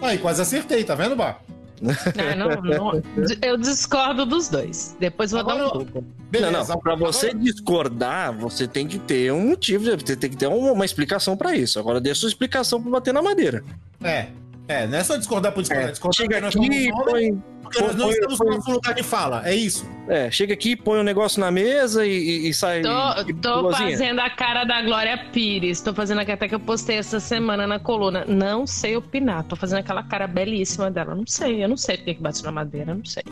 Aí, quase acertei, tá vendo, Bar? Não, não, não. Eu discordo dos dois. Depois vou dar um Agora- pouco. Beleza. não, não. Pra você Agora- discordar, você tem que ter um motivo, você tem que ter uma, uma explicação pra isso. Agora, dê sua explicação pra bater na madeira. É. É, não é só discordar por discordar. discordar Chega porque nós aqui, somos homens, põe, porque nós não põe- estamos põe- no nosso lugar de fala. É isso. é, chega aqui, põe um negócio na mesa e, e- e sai. Tô, e- tô fazendo a cara da Glória Pires. Tô fazendo a até que eu postei essa semana na coluna. Não sei opinar. Tô fazendo aquela cara belíssima dela. Não sei, eu não sei porque que bate na madeira, não sei.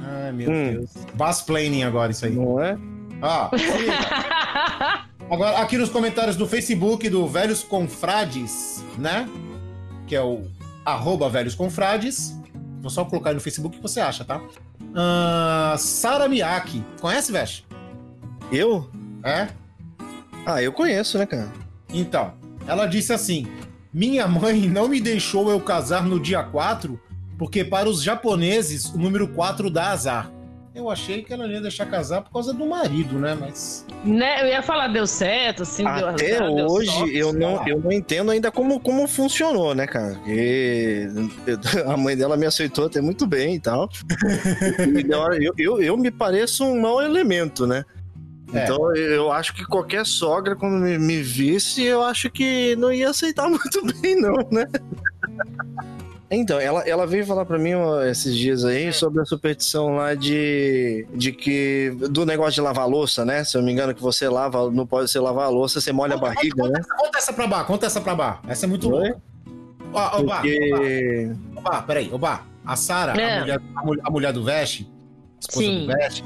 Ai, meu Hum. Deus. Basplaining agora isso aí. Não é? Ah, agora aqui nos comentários do Facebook do Velhos Confrades, né? Que é o arroba Velhos Confrades. Vou só colocar aí no Facebook o que você acha, tá? Ah, Sara Miyake. Conhece, Vesh? Eu? É? Ah, eu conheço, né, cara? Então, ela disse assim: Minha mãe não me deixou eu casar no dia 4, porque para os japoneses o número 4 dá azar. Eu achei que ela ia deixar casar por causa do marido, né? Mas. né? Eu ia falar, deu certo, assim, deu Até deu hoje sorte. eu não, eu não entendo ainda como, como funcionou, né, cara? Porque a mãe dela me aceitou até muito bem e tal. Eu, eu, eu me pareço um mau elemento, né? É. Então eu acho que qualquer sogra, quando me, me visse, eu acho que não ia aceitar muito bem, não, né? Então, ela, ela veio falar pra mim ó, esses dias aí sobre a superstição lá de, de que. do negócio de lavar louça, né? Se eu não me engano, que você lava, não pode você lavar a louça, você molha a barriga, né? Conta essa pra bar, conta essa pra bar. Essa é muito Oi? louca. Ó, ó, Bar, Porque. ó, Bar, peraí, ô Bar. A Sara, É. a, mulher, a, mulher, do Veste, esposa Sim. do Veste,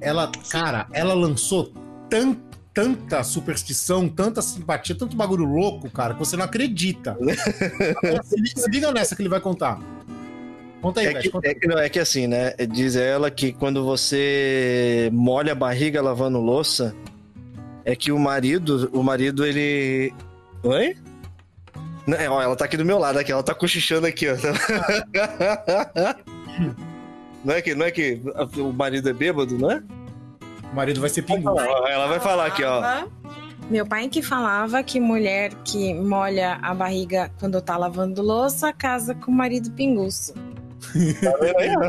ela, cara, ela lançou tan, tanta superstição, tanta simpatia, tanto bagulho louco, cara, que você não acredita. Se, liga, nessa que ele vai contar. Conta aí, É que, conta aí. é, que, não, é que assim, né? Diz ela que quando você molha a barriga lavando louça, é que o marido, o marido, ele. Oi? Não, é, ela tá aqui do meu lado, aqui, ela tá cochichando aqui, ó. Não é que, não é que o marido é bêbado, não é? O marido vai ser pingu. Ó, Ela vai falar aqui, ó. Meu pai que falava que mulher que molha a barriga quando tá lavando louça casa com o marido pinguço. Tá vendo aí, ó?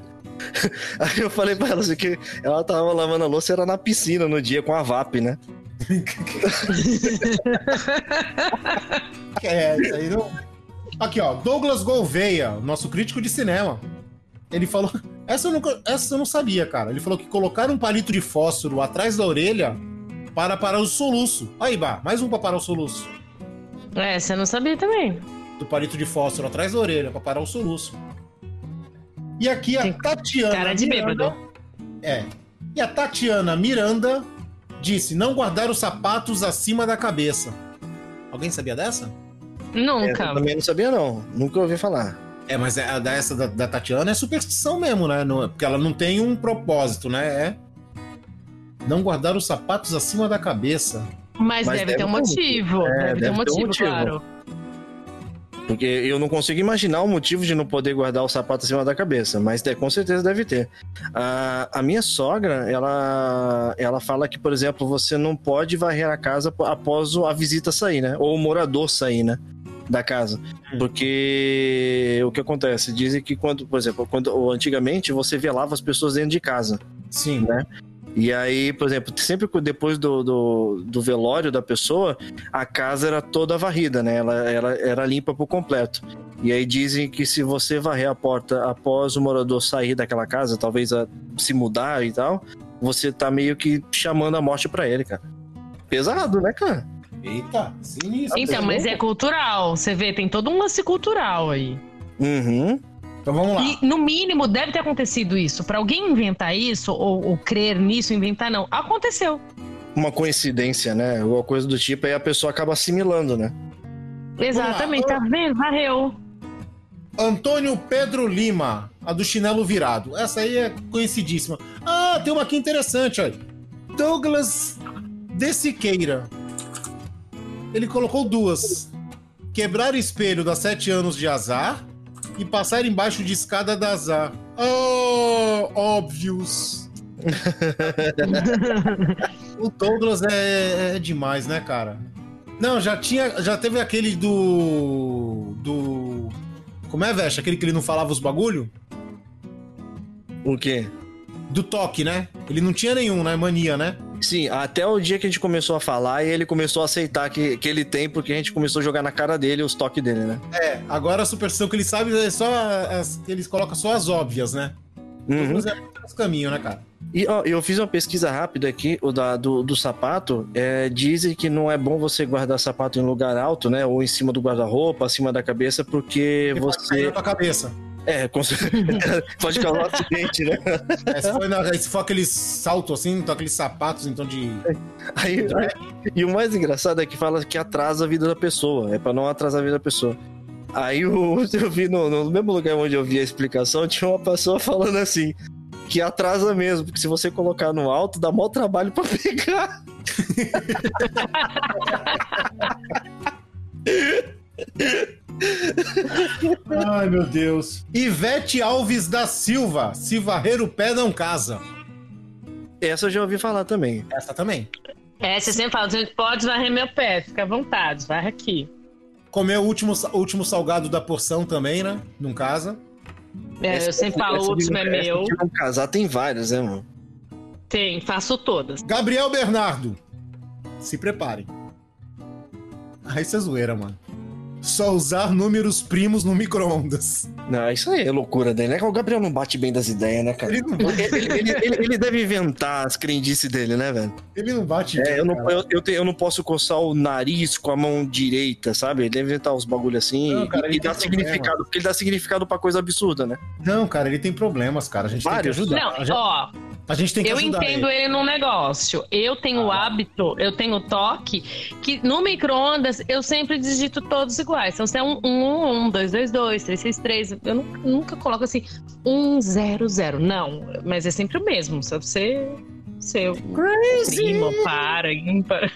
Aí eu falei pra ela assim que ela tava lavando a louça era na piscina no dia com a VAP, né? É, isso aí não. Aqui, ó. Douglas Gouveia, nosso crítico de cinema. Ele falou. Essa eu, nunca, essa eu não sabia, cara. Ele falou que colocar um palito de fósforo atrás da orelha para parar o soluço. Aí, Bah, mais um para parar o soluço. É, você não sabia também. Do palito de fósforo atrás da orelha, para parar o soluço. E aqui a Tem Tatiana. Cara de Miranda- bêbado. É. E a Tatiana Miranda disse: não guardar os sapatos acima da cabeça. Alguém sabia dessa? Essa Nunca. eu também não sabia, não. Nunca ouvi falar. É, mas é- a dessa da, da Tatiana é superstição mesmo, né? Não- porque ela não tem um propósito, né? É não guardar os sapatos acima da cabeça. Mas, Mas deve, deve ter um motivo. É, deve, ter um deve ter um motivo, motivo. claro. Porque eu não consigo imaginar o motivo de não poder guardar o sapato acima da cabeça, mas com certeza deve ter. A, a minha sogra, ela, ela fala que, por exemplo, você não pode varrer a casa ap- após a visita sair, né? Ou o morador sair, né? Da casa. Porque o que acontece? Dizem que quando, por exemplo, quando antigamente você velava as pessoas dentro de casa. Sim. Né? E aí, por exemplo, sempre que depois do, do, do velório da pessoa, a casa era toda varrida, né? Ela, ela era limpa por completo. E aí dizem que se você varrer a porta após o morador sair daquela casa, talvez a- se mudar e tal, você tá meio que chamando a morte pra ele, cara. Pesado, né, cara? Eita, sinistro. Então, mas é cultural. Você vê, tem todo um lance cultural aí. Uhum. Então vamos lá. E, no mínimo, deve ter acontecido isso. Pra alguém inventar isso, ou, ou crer nisso, inventar, não. Aconteceu. Uma coincidência, né? Alguma coisa do tipo, aí a pessoa acaba assimilando, né? Exatamente, tá vendo? Varreu. Antônio Pedro Lima, a do chinelo virado. Essa aí é conhecidíssima. Ah, tem uma aqui interessante, olha. Douglas de Siqueira. Ele colocou duas. Quebrar espelho dá sete anos de azar e passar embaixo de escada dá azar. Oh, óbvios. o Douglas é, é demais, né, cara? Não, já tinha. Já teve aquele do. Do. Como é, Veste? Aquele que ele não falava os bagulho? O quê? Do toque, né? Ele não tinha nenhum, né? Mania, né? Sim, até o dia que a gente começou a falar e ele começou a aceitar que, que ele tem, porque a gente começou a jogar na cara dele os toques dele, né? É, agora a superstição que ele sabe é só. As, eles colocam só as óbvias, né? Uhum. Mas é os caminhos, né, cara? E ó, eu fiz uma pesquisa rápida aqui, o da, do, do sapato. É, dizem que não é bom você guardar sapato em lugar alto, né? Ou em cima do guarda-roupa, acima da cabeça, porque Ele pode cair você. na tua cabeça. É, com certeza. pode causar um acidente, né? É, se, for na- se for aqueles saltos assim, então aqueles sapatos, então de. Aí, e o mais engraçado é que fala que atrasa a vida da pessoa. É pra não atrasar a vida da pessoa. Aí o, eu vi no, no mesmo lugar onde eu vi a explicação, tinha uma pessoa falando assim. Que atrasa mesmo, porque se você colocar no alto, dá maior trabalho pra pegar. Ai, meu Deus. Ivete Alves da Silva. Se varrer o pé, não casa. Essa eu já ouvi falar também. Essa também. É, você sempre fala, gente pode varrer meu pé, fica à vontade, varre aqui. Comer o último, último salgado da porção também, né? Não casa. É, eu sempre falo, o último é meu. Se não casar, tem várias, né, mano? Tem, faço todas. Gabriel Bernardo. Se preparem. Ah, isso é zoeira, mano. Só usar números primos no micro-ondas. Não, isso aí é loucura dele, né? O Gabriel não bate bem das ideias, né, cara? Ele não bate, Ele, ele- ele- ele deve inventar as crendices dele, né, velho? ele não bate É, bem, eu não, eu, eu, te- eu não posso coçar o nariz com a mão direita, sabe? Ele deve inventar os bagulho assim Não, cara, e, ele e dar tem significado, problema. porque ele dá significado pra coisa absurda, né? Não, cara, ele tem problemas, cara. A gente Vários? tem que ajudar. Não, a, gente, ó, a gente tem que eu ajudar entendo ele. ele num negócio. Eu tenho o hábito, eu tenho o toque, que no micro-ondas eu sempre digito todos iguais. Então, se é um 1, 1, 2, 2, 2, 3, 6, 3, eu nunca, nunca coloco assim 1, 0, 0. Não, mas é sempre o mesmo. Se você. Seu primo, para, ímpar.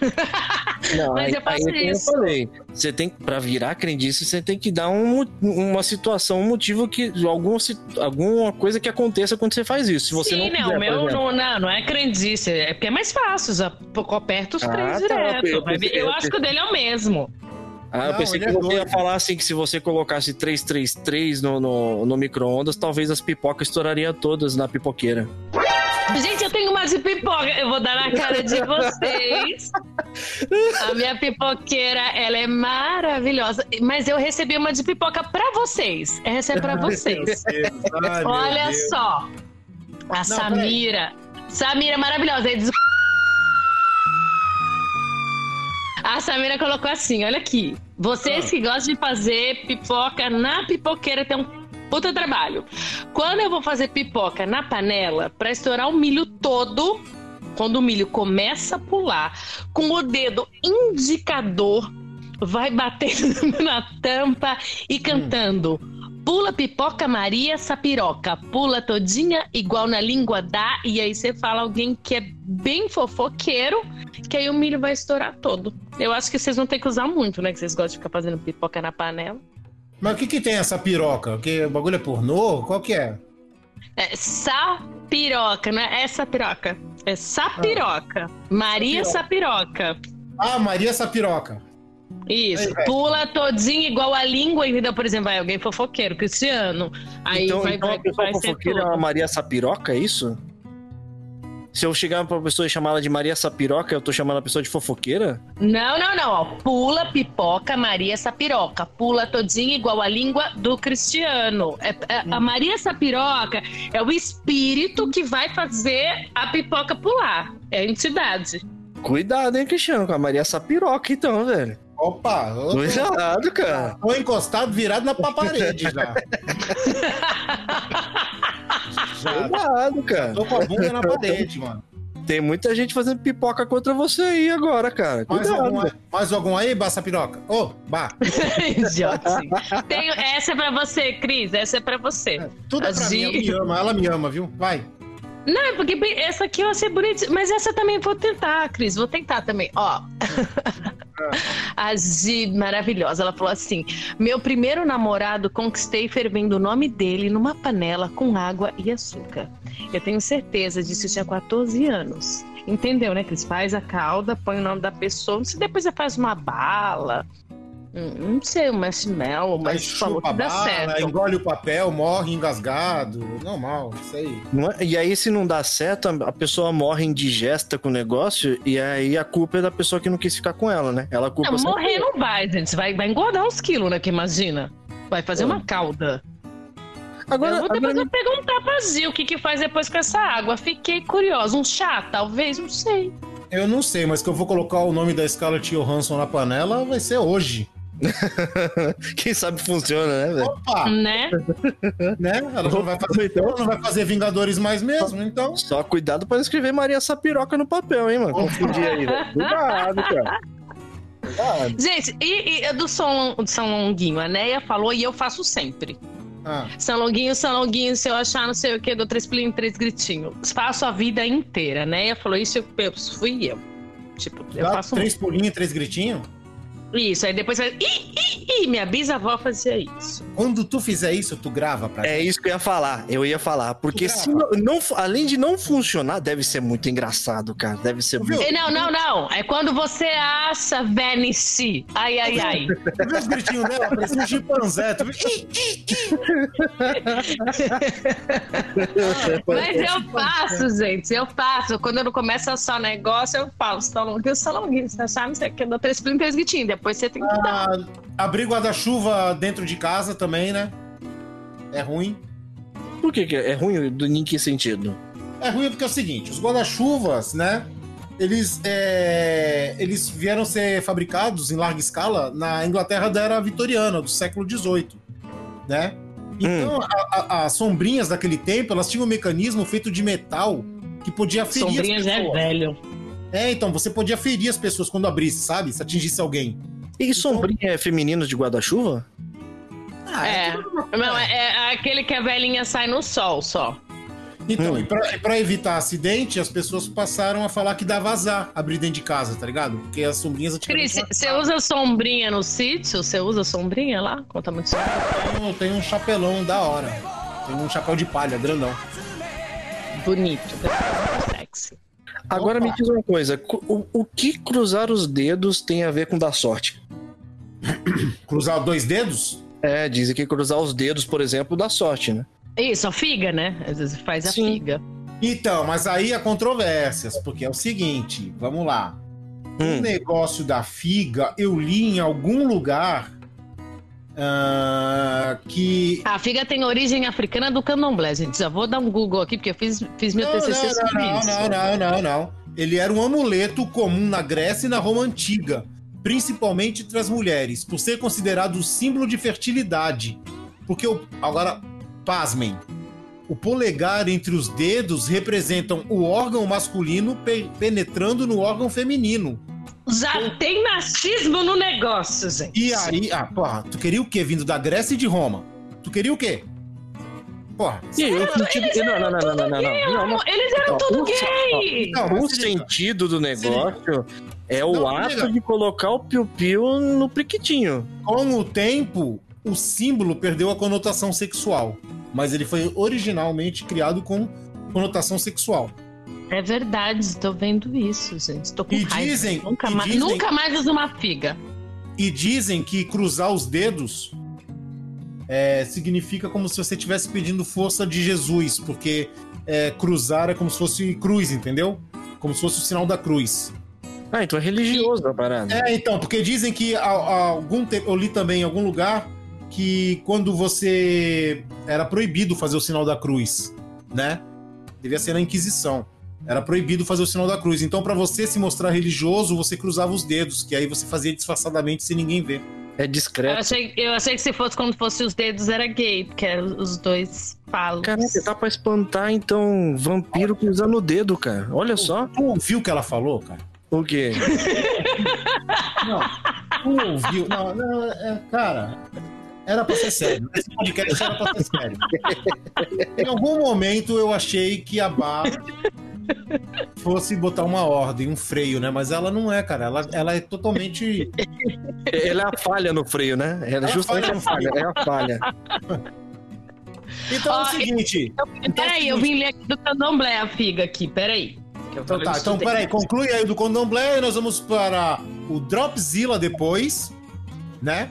Não, Mas eu faço é que isso. Eu falei, você tem pra virar crendice, você tem que dar um, uma situação, um motivo que, alguma, alguma coisa que aconteça quando você faz isso. Se você Sim, não não, meu não, não, não é crendice, é porque é mais fácil, já aperta os Ah, três tá, direto. eu eu eu acho que o dele é o mesmo. Ah, eu Não, pensei que é você ia doido. falar assim que se você colocasse 333 no, no, no micro-ondas, talvez as pipocas estourariam todas na pipoqueira. Gente, eu tenho uma de pipoca. Eu vou dar na cara de vocês. A minha pipoqueira, ela é maravilhosa. Mas eu recebi uma de pipoca pra vocês. Essa é pra vocês. Ai, Olha só. A Samira. Samira é maravilhosa. Diz... A Samira colocou assim: olha aqui. Vocês Ah. que gostam de fazer pipoca na pipoqueira tem um puta trabalho. Quando eu vou fazer pipoca na panela, pra estourar o milho todo, quando o milho começa a pular, com o dedo indicador, vai batendo na tampa e cantando. Pula pipoca Maria Sapiroca, pula todinha igual na língua dá, e aí você fala alguém que é bem fofoqueiro, que aí o milho vai estourar todo. Eu acho que vocês vão ter que usar muito, né? Que vocês gostam de ficar fazendo pipoca na panela. Mas o que que tem essa piroca? Que o bagulho é pornô? Qual que é? É sapiroca, não é essa piroca. É sapiroca. Maria Sapiroca. Ah, Maria Sapiroca. Isso. Velho. Pula todinho igual a língua, entendeu? Por exemplo, vai alguém fofoqueiro, Cristiano. Aí então, vai, então vai, a pessoa vai ser fofoqueira é uma Maria Sapiroca, é isso? Se eu chegar pra pessoa e chamar ela de Maria Sapiroca, eu tô chamando a pessoa de fofoqueira? Não, não, não. Ó. Pula pipoca Maria Sapiroca. Pula todinho igual a língua do Cristiano. É- é- a Maria Sapiroca é o espírito que vai fazer a pipoca pular. É a entidade. Cuidado, hein, Cristiano, com a Maria Sapiroca, então, velho. Opa, tô, Cuidado, cara. tô encostado, virado na pa- parede já. já Cuidado, cara. tô com a bunda na parede, mano. Tem muita gente fazendo pipoca contra você aí agora, cara. Mais Cuidado. algum, aí- mais algum aí, Bassa Piroca? Ô, Bah. Idiota. Tenho, essa é pra você, Cris. Essa é pra você. Tudo é pra Assim. mim, ela me ama, ela me ama, viu? Vai. Não, porque essa aqui eu achei bonitinha. Mas essa também vou tentar, Cris. Vou tentar também. Ó. A Gi, maravilhosa. Ela falou assim: Meu primeiro namorado conquistei fervendo o nome dele numa panela com água e açúcar. Eu tenho certeza disso, eu tinha 14 anos. Entendeu, né, Cris? Faz a calda, põe o nome da pessoa. Se depois você faz uma bala. Não sei, um marshmallow, Aí mas falou que dá bala, certo. engole o papel, morre engasgado. Normal, isso aí. Não é- E aí, se não dá certo, a pessoa morre indigesta com o negócio, e aí a culpa é da pessoa que não quis ficar com ela, né? Ela culpa Não, morrer não vai, gente. Vai, vai engordar uns quilos, né? Que imagina. Vai fazer uma calda. Agora, eu vou depois agora vou perguntar pra Gil o que, que faz depois com essa água. Fiquei curiosa. Um chá, talvez? Não sei. Eu não sei, mas que eu vou colocar o nome da Scarlett Johansson na panela vai ser hoje. quem sabe funciona, né, velho? Opa, Né? né? Ela não vai fazer, Então- não vai fazer Vingadores mais mesmo, então. Só cuidado pra não escrever Maria Sapiroca no papel, hein, mano? Confundir aí, velho. Cuidado, cara. Cuidado. Gente, e, e do São, do São Longuinho? A Neia falou e eu faço sempre. Ah, São Longuinho, São Longuinho, se eu achar não sei o que, dou três pulinhos, três gritinhos. Faço a vida inteira. A Neia falou isso, eu, eu fui eu. Tipo, eu dá faço três pulinhos, três gritinhos. Isso. Aí depois vai. Ih, ih, ih, minha bisavó fazia isso. Quando tu fizer isso, tu grava pra É isso que eu ia falar. Eu ia falar. Porque se não, não- além de não funcionar, deve ser muito engraçado, cara. Deve ser muito. Não, não, não. É quando você acha Venice. Ai, ai, ai. Tu viu os gritinhos dela? Parecia um chimpanzé. Tu viu? Mas eu faço, gente. Eu faço. Quando eu não começo a achar negócio, eu falo. Salonguinho, salonguinho. Você sabe? Você quer dar três pulinhos, três gritinhos. Depois você tem que dar. Ah, abrir guarda-chuva dentro de casa também, né? É ruim. Por que, que é ruim? Do- Em que sentido? É ruim porque é o seguinte, os guarda-chuvas, né? Eles, é, eles vieram ser fabricados em larga escala na Inglaterra da era vitoriana, do século XVIII, né? Então, a- a- as sombrinhas daquele tempo, elas tinham um mecanismo feito de metal que podia ferir Sombrinha as já é velho. É, então, você podia ferir as pessoas quando abrisse, sabe? Se atingisse alguém. E sombrinha é feminino de guarda-chuva? É. Não, é, é aquele que a velhinha sai no sol só. Então, Hum. e pra, pra evitar acidente, as pessoas passaram a falar que dá vazar abrir dentro de casa, tá ligado? Porque as sombrinhas. Cris, você usa sombrinha no sítio? Você usa sombrinha lá? Conta muito sol. Tem, tem um chapelão da hora. Tem um chapéu de palha, grandão. Bonito. Sexy. Agora Opa. me diz uma coisa: o, o que cruzar os dedos tem a ver com dar sorte? Cruzar dois dedos? É, dizem que cruzar os dedos, por exemplo, dá sorte, né? Isso, a figa, né? Às vezes faz a Sim. figa. Então, mas aí há controvérsias, porque é o seguinte, vamos lá. Hum. O negócio da figa, eu li em algum lugar ah, que. A figa tem origem africana do candomblé, gente. Já vou dar um Google aqui, porque eu fiz, fiz meu Não, TCC não, sobre não, isso. não, não, não, não. Ele era um amuleto comum na Grécia e na Roma Antiga, principalmente entre as mulheres, por ser considerado símbolo de fertilidade. Porque o, agora, pasmem, o polegar entre os dedos representam o órgão masculino pe- penetrando no órgão feminino. Já tem machismo no negócio, gente. E aí, ah, porra, tu queria o quê vindo da Grécia e de Roma? Tu queria o quê? Porra, E aí, o sentido... Não, não, não, não, não, não, não, não, não. Eles eram Não, tudo o- gay! Não, O sentido do negócio é o Não, ato liga. de colocar o piu-piu no priquitinho. Com o tempo, o símbolo perdeu a conotação sexual, mas ele foi originalmente criado com conotação sexual. É verdade, estou vendo isso, gente. Tô com E raiva. dizem- nunca, e mais, dizem- nunca mais uso uma figa. E dizem que cruzar os dedos é, significa como se você estivesse pedindo força de Jesus, porque é, cruzar é como se fosse cruz, entendeu? Como se fosse o sinal da cruz. Ah, então é religioso a parada. É, então, porque dizem que há, há algum tempo, eu li também em algum lugar que quando você era proibido fazer o sinal da cruz, né? Devia ser na Inquisição. Era proibido fazer o sinal da cruz. Então, pra você se mostrar religioso, você cruzava os dedos, que aí você fazia disfarçadamente sem ninguém ver. É Eu discreto. achei, eu achei que se fosse quando fosse os dedos era gay, porque eram os dois palos. Caraca, tá pra espantar, então, vampiro cruzando o dedo, cara. Olha só. Tu ouviu o que ela falou, cara? O quê? Não, tu ouviu. Não, não, é, cara, era pra ser sério. Esse podcast era pra ser sério. Em algum momento eu achei que a Bar fosse botar uma ordem, um freio, né? Mas ela não é, cara. Ela, ela é totalmente. Ela é a falha no freio, né? Ela é Ela justamente a falha. É a falha. Então é o seguinte. Então, peraí, eu vim ler aqui do candomblé a figa aqui, peraí. Eu Então tá, então peraí, conclui aí o do Condomblé e nós vamos para o Dropzilla depois, né?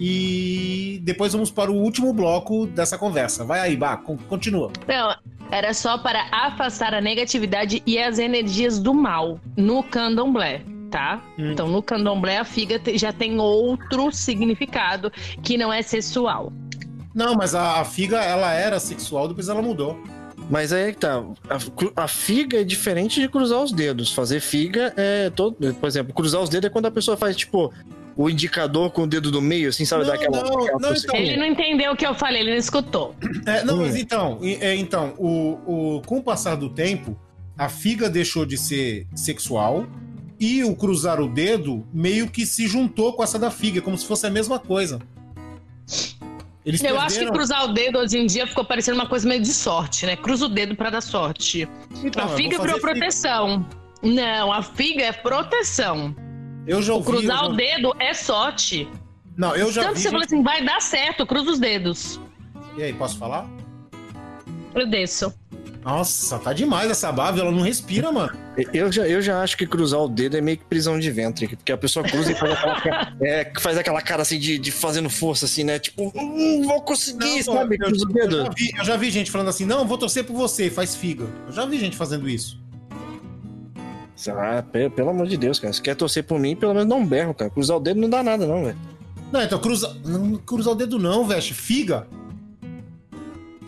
E depois vamos para o último bloco dessa conversa. Vai aí, Bá, con- continua. Não, era só para afastar a negatividade e as energias do mal no candomblé, tá? Hum. Então, no candomblé, a figa já tem outro significado que não é sexual. Não, mas a, a figa, ela era sexual, depois ela mudou. Mas aí é que tá. A, a figa é diferente de cruzar os dedos. Fazer figa é todo. Por exemplo, cruzar os dedos é quando a pessoa faz, tipo, o indicador com o dedo do meio, assim, sabe? Não, daquela. não, aquela não, coceira. Ele não entendeu o que eu falei, ele não escutou. É, não, Hum. mas então, e- é, então o, o, com o passar do tempo, a figa deixou de ser sexual e o cruzar o dedo meio que se juntou com essa da figa, como se fosse a mesma coisa. Eles Eu acho que perderam- cruzar o dedo hoje em dia ficou parecendo uma coisa meio de sorte, né? Cruza o dedo pra dar sorte. Então, a figa virou figa. proteção. Não, a figa é proteção. Eu já O ouvi. cruzar eu já- o dedo é sorte. Não, eu já Tanto vi. você fala gente- assim, vai dar certo, cruza os dedos. E aí, posso falar? Eu desço. Nossa, tá demais essa bave, ela não respira, mano. Eu já, eu já acho que cruzar o dedo é meio que prisão de ventre, porque a pessoa cruza e faz aquela, cara- é, faz aquela cara assim de, de fazendo força, assim, né? Tipo, hum, vou conseguir, Não, sabe? eu, Cruza o eu dedo. já vi, eu já vi gente falando assim, não, vou torcer por você, faz figa. Eu já vi gente fazendo isso. Ah, pe- pelo amor de Deus, cara. Se quer torcer por mim, pelo menos não berro, cara. Cruzar o dedo não dá nada, não, velho. Não, então cruza. Não cruzar o dedo, não, veste. Figa.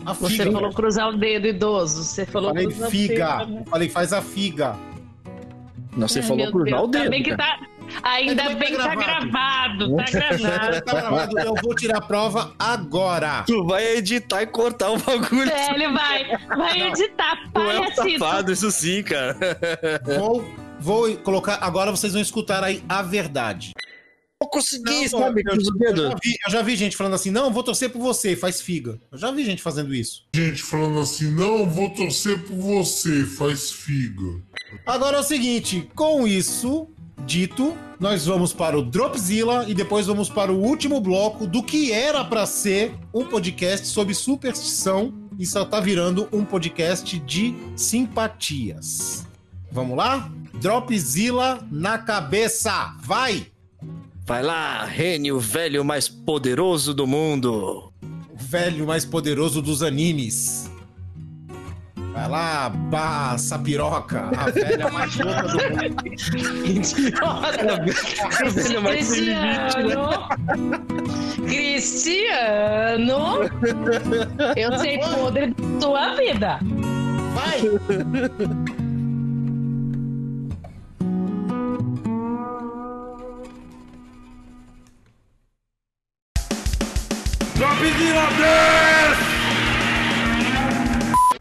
A Você figa. falou cruzar o dedo, idoso. Você falou Falei o figa. dedo. Falei, faz a figa. Não, você Ai, falou cruzar Deus, o dedo. Bem que tá, ainda Ainda bem que tá gravado, tá gravado. Tá gravado, eu vou tirar a prova agora. Tu vai editar e cortar o bagulho. É, ele vai, vai editar, Tu é um isso sim, cara. Vou, vou colocar. Agora vocês vão escutar aí a verdade. Vou conseguir, Não, sabe? eu, eu já vi, eu já vi gente falando assim, não, vou torcer por você, faz figa. Eu já vi gente fazendo isso. Gente falando assim, não, vou torcer por você, faz figa. Agora é o seguinte, com isso dito, nós vamos para o Dropzilla e depois vamos para o último bloco do que era para ser um podcast sobre superstição e só tá virando um podcast de simpatias. Vamos lá? Dropzilla na cabeça, vai! Vai lá, Rene, o velho mais poderoso do mundo. O velho mais poderoso dos animes. Vai lá, passa sapiroca, a velha mais louca do mundo. Idiota! Cristiano! Cristiano! Eu sei podre da tua vida. Vai! Drop the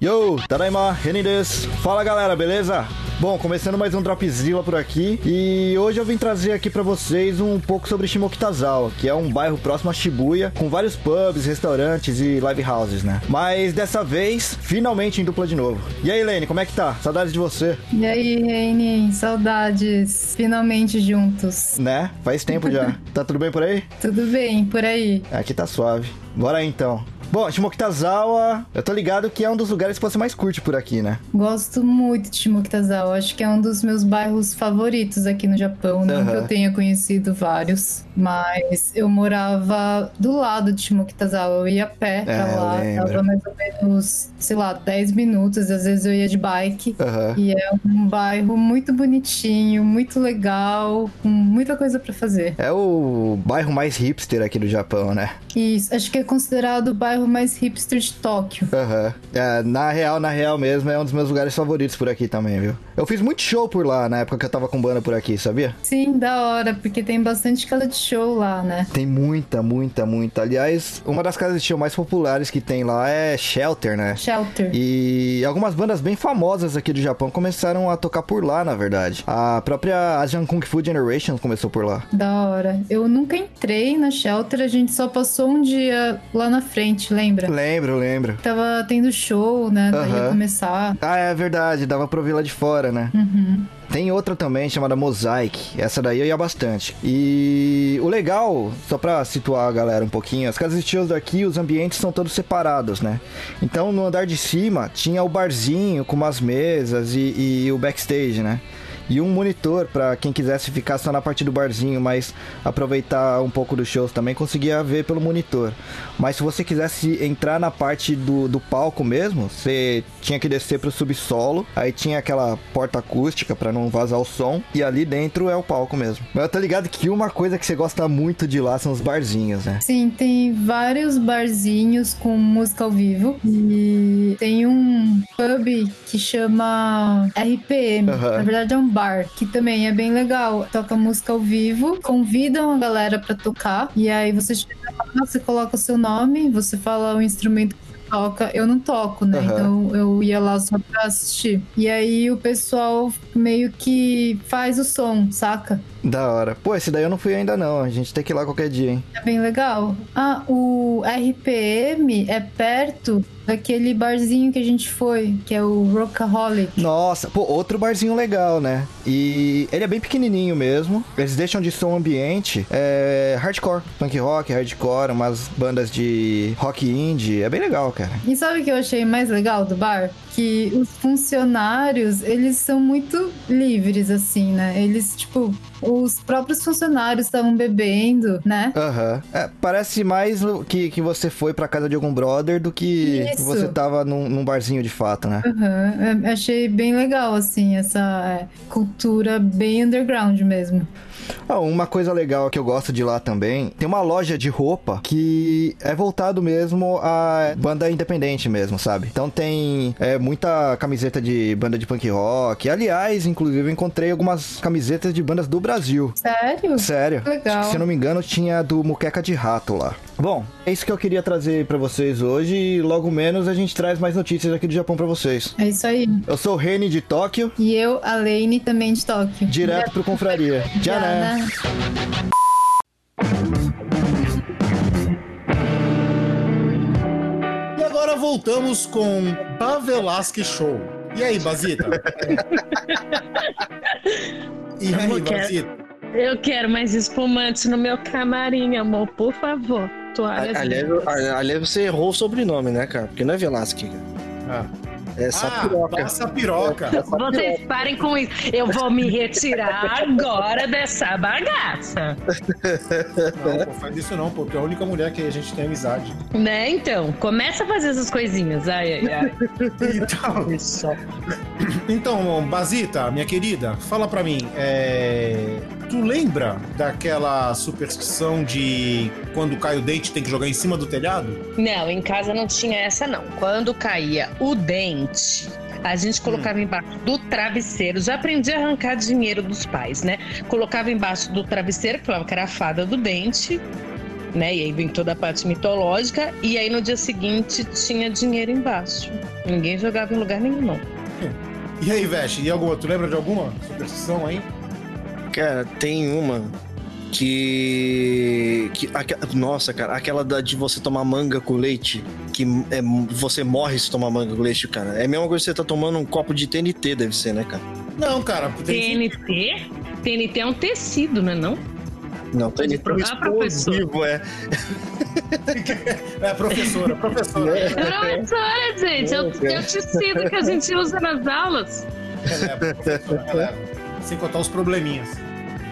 Yo, Tadaima, Reni desu. Fala galera, beleza? Bom, começando mais um Dropzilla por aqui e hoje eu vim trazer aqui pra vocês um pouco sobre Shimokitazawa, que é um bairro próximo a Shibuya, com vários pubs, restaurantes e live houses, né? Mas dessa vez, finalmente em dupla de novo. E aí, Lene, como é que tá? Saudades de você. E aí, Reine, saudades. Finalmente juntos. Né? Faz tempo já. tá tudo bem por aí? Tudo bem, por aí. Aqui tá suave. Bora aí então. Bom, Shimokitazawa, eu tô ligado que é um dos lugares que você mais curte por aqui, né? Gosto muito de Shimokitazawa. Acho que é um dos meus bairros favoritos aqui no Japão. Não Aham. que eu tenha conhecido vários, mas eu morava do lado de Shimokitazawa. Eu ia a pé pra É, lá. Tava mais ou menos, sei lá, 10 minutos. Às vezes eu ia de bike. Aham. E é um bairro muito bonitinho, muito legal, com muita coisa pra fazer. É o bairro mais hipster aqui do Japão, né? Isso, acho que é considerado o bairro mais hipster de Tóquio. Aham. É, na real, na real mesmo, é um dos meus lugares favoritos por aqui também, viu? Eu fiz muito show por lá na época que eu tava com banda por aqui, sabia? Sim, da hora, porque tem bastante casa de show lá, né? Tem muita, muita, muita. Aliás, uma das casas de show mais populares que tem lá é Shelter, né? Shelter. E algumas bandas bem famosas aqui do Japão começaram a tocar por lá, na verdade. A própria Asian Kung Fu Generation começou por lá. Da hora. Eu nunca entrei na Shelter, a gente só passou um dia lá na frente, lembra? Lembro, lembro. Tava tendo show, né? Daí ia começar. Ah, é verdade, dava pra ouvir lá de fora, né? Uhum. Tem outra também chamada Mosaic. Essa daí eu ia bastante. E o legal, só pra situar a galera um pouquinho, as casas shows daqui, os ambientes são todos separados, né? Então no andar de cima tinha o barzinho com umas mesas e, e o backstage, né? E um monitor pra quem quisesse ficar só na parte do barzinho, mas aproveitar um pouco dos shows também, conseguia ver pelo monitor. Mas se você quisesse entrar na parte do, do palco mesmo, você tinha que descer pro subsolo. Aí tinha aquela porta acústica pra não vazar o som. E ali dentro é o palco mesmo. Mas eu tô ligado que uma coisa que você gosta muito de lá são os barzinhos, né? Sim, tem vários barzinhos com música ao vivo. E tem um pub que chama RPM. Aham. Na verdade é um bar, que também é bem legal. Toca música ao vivo, convidam a galera pra tocar. E aí você chega lá, você coloca o seu nome, você fala o instrumento que você toca. Eu não toco, né? Aham. Então eu ia lá só pra assistir. E aí o pessoal meio que faz o som, saca? Da hora. Pô, esse daí eu não fui ainda não. A gente tem que ir lá qualquer dia, hein? É bem legal. Ah, o RPM é perto daquele barzinho que a gente foi, que é o Rockaholic. Nossa, pô, outro barzinho legal, né? E ele é bem pequenininho mesmo. Eles deixam de som ambiente é, hardcore, punk rock, hardcore, umas bandas de rock indie. É bem legal, cara. E sabe o que eu achei mais legal do bar? Que os funcionários, eles são muito livres, assim, né? Eles, tipo, os próprios funcionários estavam bebendo, né? Aham. É, parece mais que, que você foi pra casa de algum brother do que Isso. você tava num, num barzinho de fato, né? Aham, eu achei bem legal, assim, essa é, cultura bem underground mesmo. Ah, uma coisa legal que eu gosto de lá também, tem uma loja de roupa que é voltado mesmo a banda independente mesmo, sabe? Então tem é, muita camiseta de banda de punk rock. Aliás, inclusive, eu encontrei algumas camisetas de bandas do Brasil. Sério? Sério. Legal. Acho que, se eu não me engano, tinha do Muqueca de Rato lá. Bom, é isso que eu queria trazer pra vocês hoje e logo menos a gente traz mais notícias aqui do Japão pra vocês. É isso aí. Eu sou o Reni de Tóquio, E eu, a Lane, também de Tóquio. direto pro Confraria. Já E agora voltamos com Bavelasque Show. E aí, Bazita? e aí, Eu quero- Bazita? Eu quero mais espumante no meu camarim, amor, por favor. Toalhas Aliás, aliás, você errou o sobrenome, né, cara? Porque não é Velasque. cara. É Ah, Sapiroca. passa piroca. Vocês parem com isso. Eu vou me retirar agora dessa bagaça. Não, pô, faz isso não, pô, porque é a única mulher que a gente tem amizade. Né, então? Começa a fazer essas coisinhas. Ai, ai, ai. Então, Isso. então, Bazita, minha querida, fala pra mim, é... tu lembra daquela superstição de quando cai o dente tem que jogar em cima do telhado? Não, em casa não tinha essa, não. Quando caía o dente, a gente colocava embaixo do travesseiro. Já aprendi a arrancar dinheiro dos pais, né? Colocava embaixo do travesseiro, que falava que era a fada do dente. né? E aí vem toda a parte mitológica. E aí no dia seguinte tinha dinheiro embaixo. Ninguém jogava em lugar nenhum, não. E aí, Veste, e alguma? Tu lembra de alguma superstição aí? Cara, tem uma que. que nossa, cara, aquela da, de você tomar manga com leite, que é, você morre se tomar manga com leite, cara. É a mesma coisa que você tá tomando um copo de TNT, deve ser, né, cara? Não, cara. TNT? TNT é um tecido, não é não? Não, TNT é um professor. explosivo, é. É, professora, professora. É Professora, gente, é o, é o tecido que a gente usa nas aulas. Releva, professora, releva. Sem contar os probleminhas.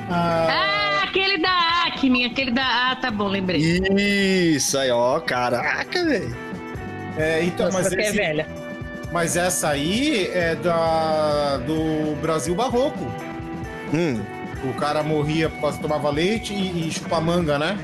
Ah, Ah, aquele da Acme, aquele da. Ah, tá bom, lembrei. Isso aí, ó, caraca, velho. é, então, Nossa, mas, é esse- velha. mas essa aí é da, do Brasil Barroco. Hum, O cara morria por causa que tomava leite e, e chupa manga, né?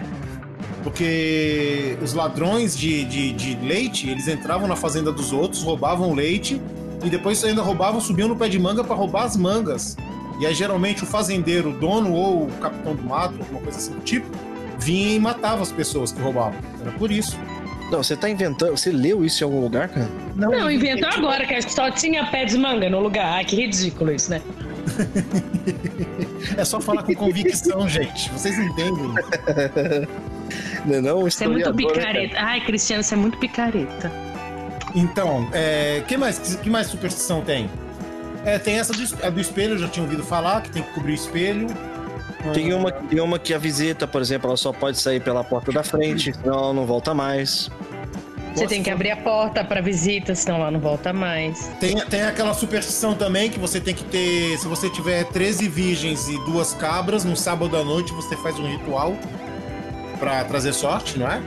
Porque os ladrões de, de, de leite, eles entravam na fazenda dos outros, roubavam o leite e depois ainda roubavam, subiam no pé de manga para roubar as mangas. E aí geralmente o fazendeiro, o dono ou o capitão do mato, alguma coisa assim do tipo, vinha e matava as pessoas que roubavam. Era por isso. não, você tá inventando. Você leu isso em algum lugar, cara? Não, inventou agora que só tinha pé de manga no lugar. Ai, que ridículo isso, né? É só falar com convicção, gente. Vocês entendem? Não, é não, Você é muito né, picareta. Ai, Cristiano, você é muito picareta. Então, é, que mais que mais superstição tem? É, tem essa do, a do espelho, eu já tinha ouvido falar, que tem que cobrir o espelho. Tem uma, tem uma que a visita, por exemplo, ela só pode sair pela porta da frente, senão ela não volta mais. Você tem que abrir a porta pra visita, senão ela não volta mais. Tem, tem aquela superstição também que você tem que ter. Se você tiver 13 virgens e duas cabras, no sábado à noite você faz um ritual pra trazer sorte, não é?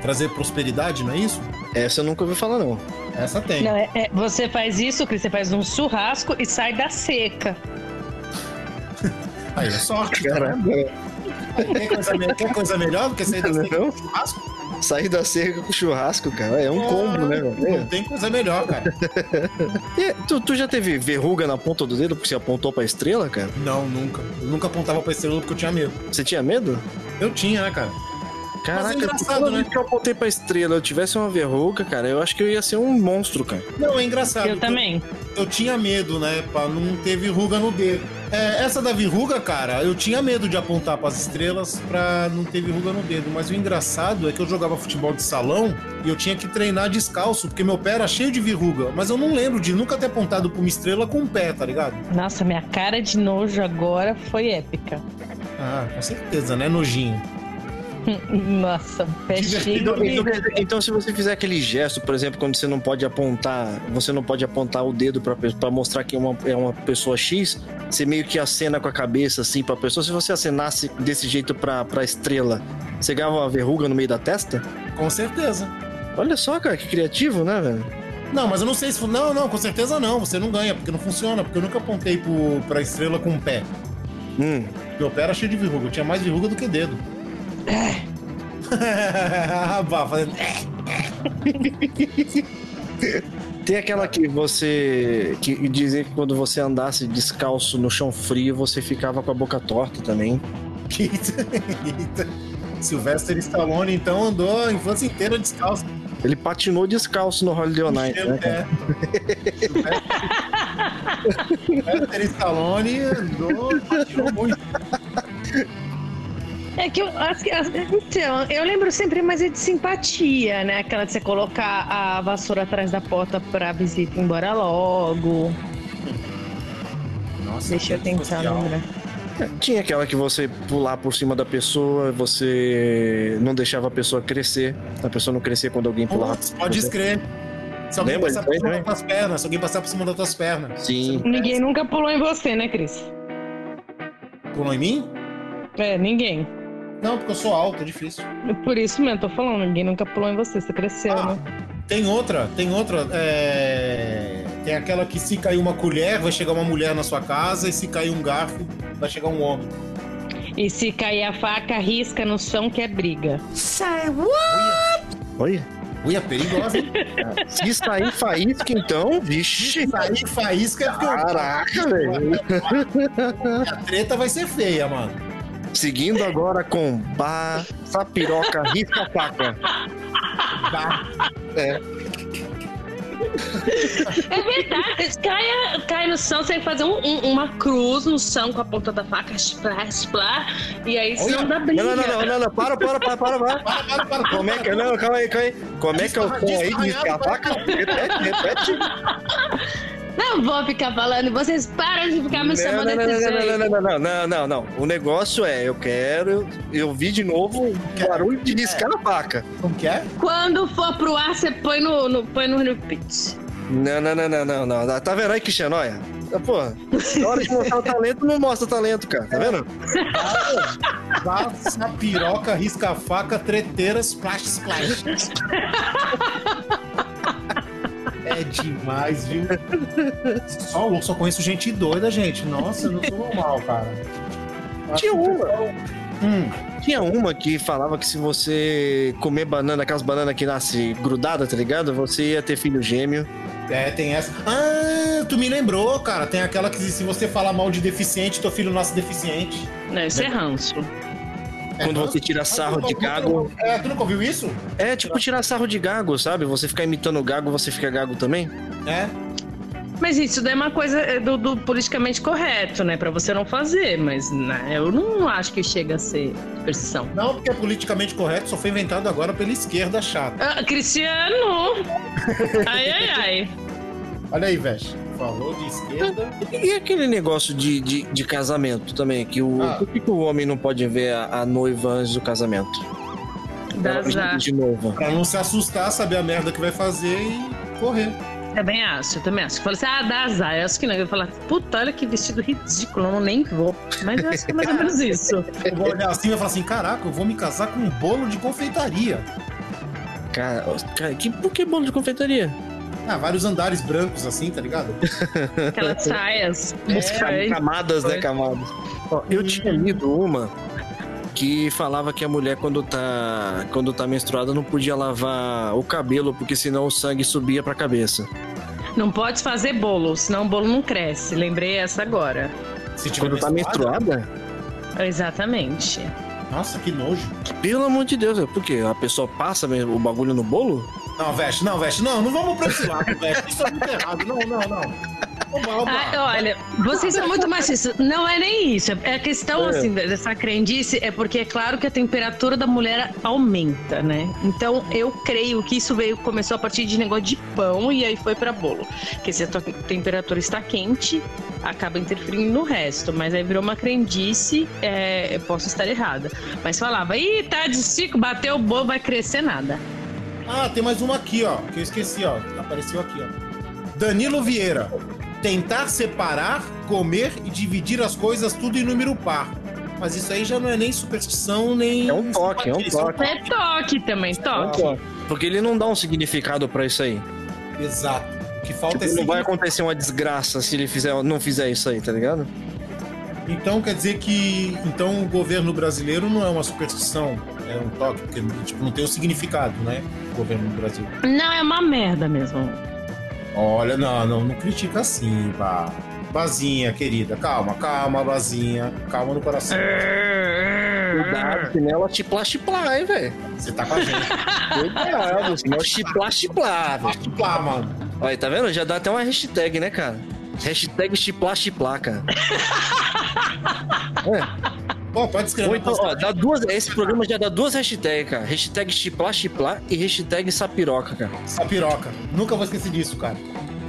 Trazer prosperidade, não é isso? Essa eu nunca ouvi falar, não. Essa tem. Não, é- é- você faz isso, Cris, você faz um churrasco e sai da seca. Aí é sorte. tá Caramba. vendo? Quer coisa, quer coisa melhor do que sair da seca Não. com churrasco? Sair da cerca com churrasco, cara. É um combo, né, Não tem coisa melhor, cara. E, tu, tu já teve verruga na ponta do dedo porque você apontou pra estrela, cara? Não, nunca. Eu nunca apontava pra estrela porque eu tinha medo. Você tinha medo? Eu tinha, né, cara? Caraca, engraçado, toda né? vez que eu apontei pra estrela, eu tivesse uma verruga, cara, eu acho que eu ia ser um monstro, cara. Não, é engraçado. Eu também. Eu tinha medo, né? Pra não ter verruga no dedo. É, essa da verruga, cara, eu tinha medo de apontar pras estrelas pra não ter verruga no dedo. Mas o engraçado é que eu jogava futebol de salão e eu tinha que treinar descalço, porque meu pé era cheio de verruga. Mas eu não lembro de nunca ter apontado pra uma estrela com o pé, tá ligado? Nossa, minha cara de nojo agora foi épica. Ah, com certeza, né, nojinho? Nossa, pé cheio Então, de... então, então, se você fizer aquele gesto, por exemplo, quando você não pode apontar, você não pode apontar o dedo pra mostrar que é uma, é uma pessoa X, você meio que acena com a cabeça assim pra pessoa. Se você acenasse desse jeito pra, pra estrela, você ganhava uma verruga no meio da testa? Com certeza. Olha só, cara, que criativo, né, velho? Não, mas eu não sei se. Não, não, com certeza não. Você não ganha, porque não funciona. Porque eu nunca apontei pro, pra estrela com o pé. Hum. Meu pé era cheio de verruga. Eu tinha mais verruga do que dedo. Bah, fazendo- Tem aquela que você. que dizia que quando você andasse descalço no chão frio, você ficava com a boca torta também. Sylvester Stallone, então, andou a infância inteira descalço. Ele patinou descalço no Holiday on Night, né? É. Sylvester Stallone andou, patinou muito. É que eu acho que. Então, eu lembro sempre mais é de simpatia, né? Aquela de você colocar a vassoura atrás da porta pra visita ir embora logo. Nossa, Deixa eu tentar social. lembrar. Tinha aquela que você pular por cima da pessoa, você não deixava a pessoa crescer. A pessoa não crescia quando alguém pulava. Putz, pode escrever. Se alguém Lembra passar por cima também? das tuas pernas, se alguém passar por cima das tuas pernas. Sim. Ninguém nunca pulou em você, né, Cris? Pulou em mim? É, ninguém. Não, porque eu sou alto, é difícil. Por isso mesmo, tô falando, ninguém nunca pulou em você, você cresceu, Ah, né? Tem outra, tem outra. é, Tem aquela que se cair uma colher, vai chegar uma mulher na sua casa, e se cair um garfo, vai chegar um homem. E se cair a faca, risca no chão que é briga. Say what? Olha. Ui, é perigosa. Se sair faísca, então, vixe. Se sair faísca é porque eu- Caraca, velho. a treta vai ser feia, mano. Seguindo agora com Bah, Sapiroca, Risca Faca. É. É verdade. Cai, cai no chão, você tem que fazer um- um- uma cruz no chão com a ponta da faca, splá, splá, e aí senão dá briga. Não, não, não, não, não, para, para, para, para, para. Para, para, para. Como é que é? Não, calma aí, calma aí. Como é que é o som aí de riscar a faca? Repete, repete. Não vou ficar falando, vocês param de ficar me Não, chamando não, não, desse não, não, jeito. não, não, não, não, não, não. O negócio é, eu quero, eu vi de novo o barulho de riscar a faca. Como que é? Quando for pro ar, você põe no, no, põe no repeat. Não, não, não, não, não, não. Tá vendo aí, Cristiano? Olha. Pô, na hora de mostrar o talento, não mostra o talento, cara. Tá vendo? Passa, piroca, risca a faca, treteira, splash, splash. É demais, viu? Só, eu só conheço gente doida, gente. Nossa, eu não sou normal, cara. Tinha uma. Hum, Tinha uma que falava que se você comer banana, aquelas bananas que nasce grudada, tá ligado? Você ia ter filho gêmeo. é, tem essa. Ah, tu me lembrou, cara. Tem aquela que se você falar mal de deficiente, teu filho nasce deficiente. Não, isso é ranço. Quando você tira sarro de gago. É, tu nunca ouviu isso? É tipo tirar sarro de gago, sabe? Você ficar imitando o gago, você fica gago também. É. Mas isso daí é uma coisa é, do, do politicamente correto, né? Pra você não fazer, mas né, eu não acho que chega a ser superstição. Não, porque é politicamente correto, só foi inventado agora pela esquerda chata. Ah, Cristiano! Ai, ai, ai. Olha aí, Vesh. Falou de esquerda. E aquele negócio de, de, de casamento também, que o. Ah. Por que, que o homem não pode ver a, a noiva antes do casamento? Dá azar. de noiva. Pra não se assustar, saber a merda que vai fazer e correr. Também acho, também acho. Fala assim, ah, dá azar. Eu acho que não. Eu vou falar, puta, olha que vestido ridículo, eu não nem vou. Mas eu acho que é mais ou menos isso. Eu vou olhar assim e vai falar assim: caraca, eu vou me casar com um bolo de confeitaria. Cara, cara que, por que bolo de confeitaria? Ah, vários andares brancos assim, tá ligado? Aquelas saias. É. Camadas, né? Camadas. Ó, eu tinha lido uma que falava que a mulher, quando tá, quando tá menstruada, não podia lavar o cabelo, porque senão o sangue subia pra cabeça. Não pode fazer bolo, senão o bolo não cresce. Lembrei essa agora. Se tiver Quando tá menstruada? Exatamente. Nossa, que nojo. Pelo amor de Deus, é porque a pessoa passa o bagulho no bolo? Não, Veste, não, Veste, não, não vamos pra esse lado, Veste. Isso é muito errado. Não, não, não. Oba, oba. Ah, olha, vocês são muito machistas. Não é nem isso. É a questão, É. assim, dessa crendice é porque é claro que a temperatura da mulher aumenta, né? Então, eu creio que isso veio, começou a partir de negócio de pão e aí foi pra bolo. Porque se a tua temperatura está quente, acaba interferindo no resto. Mas aí virou uma crendice, é, eu posso estar errada. Mas falava, ih, tá de estico, bateu o bolo, vai crescer nada. Ah, tem mais uma aqui, ó, que eu esqueci, ó. Apareceu aqui, ó. Danilo Vieira. Tentar separar, comer e dividir as coisas tudo em número par. Mas isso aí já não é nem superstição, nem. É um toque, é um toque. É toque também, toque. Porque ele não dá um significado pra isso aí. Exato. O que falta Tipo, é não vai acontecer uma desgraça se ele fizer, não fizer isso aí, tá ligado? Então quer dizer que então o governo brasileiro não é uma superstição, é um toque, porque tipo, não tem o significado, né? O governo do Brasil. Não, é uma merda mesmo. Olha, não, não, não critica assim, Bah. Bazinha, querida, calma, calma, Bazinha, calma no coração. Cuidado, senão ela chipla chiplar, hein, velho. Você tá com a gente. Cuidado, senão chiplar chiplar, velho. Chiplar, mano. Olha, tá vendo? Já dá até uma hashtag, né, cara? Hashtag chiplar chiplar, cara. Pô, pode escrever. Ou então, ó, dá duas, esse programa já dá duas hashtags, cara. Hashtag chiplar chiplar e hashtag sapiroca, cara. Sapiroca. Nunca vou esquecer disso, cara.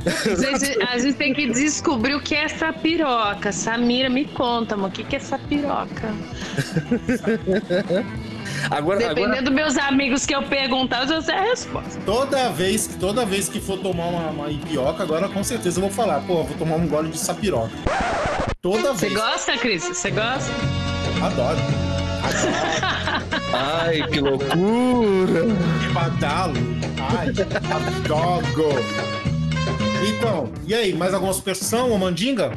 Gente, a gente tem que descobrir o que é essa piroca. Samira, me conta, amor, o que que é essa piroca? Agora, Dependendo agora dos meus amigos que eu perguntar, eu já sei a resposta. Toda vez, toda vez que for tomar uma, uma ipioca, agora com certeza eu vou falar, pô, eu vou tomar um gole de sapiroca. Toda Você vez. gosta, Cris? Você gosta? Adoro. Ai, que loucura! Que badalo. Ai, adoro. Então, e aí, mais alguma superstição ou mandinga?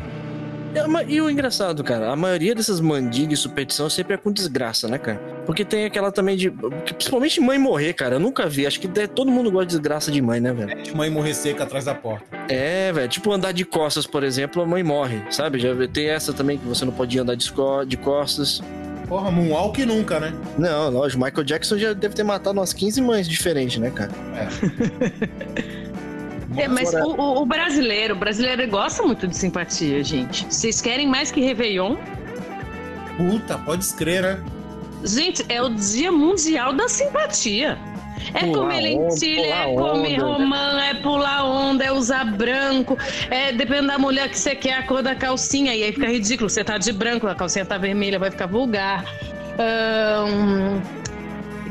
É, E o engraçado, cara, a maioria dessas mandingas e superstição sempre é com desgraça, né, cara? Porque tem aquela também de. Principalmente mãe morrer, cara. Eu nunca vi. Acho que todo mundo gosta de desgraça de mãe, né, velho? De mãe morrer seca atrás da porta. É, velho. Tipo andar de costas, por exemplo, a mãe morre, sabe? Já tem essa também que você não pode andar de, de costas. Porra, Moonwalk nunca, né? Não, lógico, Michael Jackson já deve ter matado umas 15 mães diferentes, né, cara? É, mas o, o- o brasileiro, o brasileiro gosta muito de simpatia, gente. Vocês querem mais que Réveillon? Puta, pode escrever, né? Gente, é o Dia Mundial da Simpatia. É Pular comer lentilha, onda, é comer onda. romã, é pular onda, é usar branco, é dependendo da mulher que você quer, a cor da calcinha, e aí fica ridículo. Você tá de branco, a calcinha tá vermelha, vai ficar vulgar. Ahn,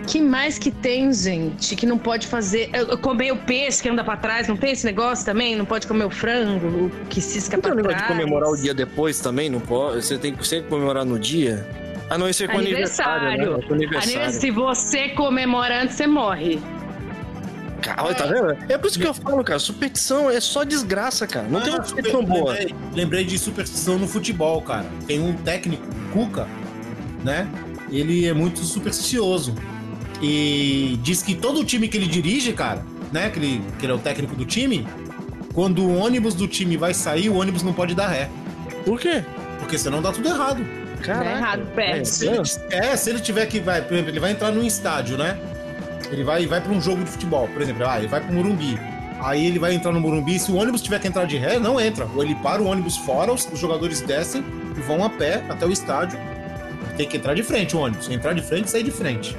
que mais que tem, gente, que não pode fazer? Eu- eu Comer o peixe que anda pra trás, não tem esse negócio também? Não pode comer o frango o que cisca Não tem pra trás? comemorar o dia depois também, não pode? Você tem que sempre comemorar no dia? Ah, não, é com aniversário, Aniversário. né? É com aniversário. Aniversário. Se você comemora antes, você morre. Cara, olha, tá vendo? É por isso que eu falo, cara, superstição é só desgraça, cara. Não tem uma superstição boa. Lembrei, lembrei de superstição no futebol, cara. Tem um técnico, o Cuca, né? Ele é muito supersticioso. E diz que todo time que ele dirige, cara, né? Que ele, que ele é o técnico do time, quando o ônibus do time vai sair, o ônibus não pode dar ré. Por quê? Porque senão dá tudo errado. Dá errado, perde. Se ele, é, se ele tiver que vai, por exemplo, ele vai entrar num estádio, né? Ele vai, vai para um jogo de futebol, por exemplo, ah, ele vai pro Morumbi. Aí ele vai entrar no Morumbi, se o ônibus tiver que entrar de ré, não entra. Ou ele para o ônibus fora, os, os jogadores descem e vão a pé até o estádio. Tem que entrar de frente o ônibus. Entrar de frente e sair de frente.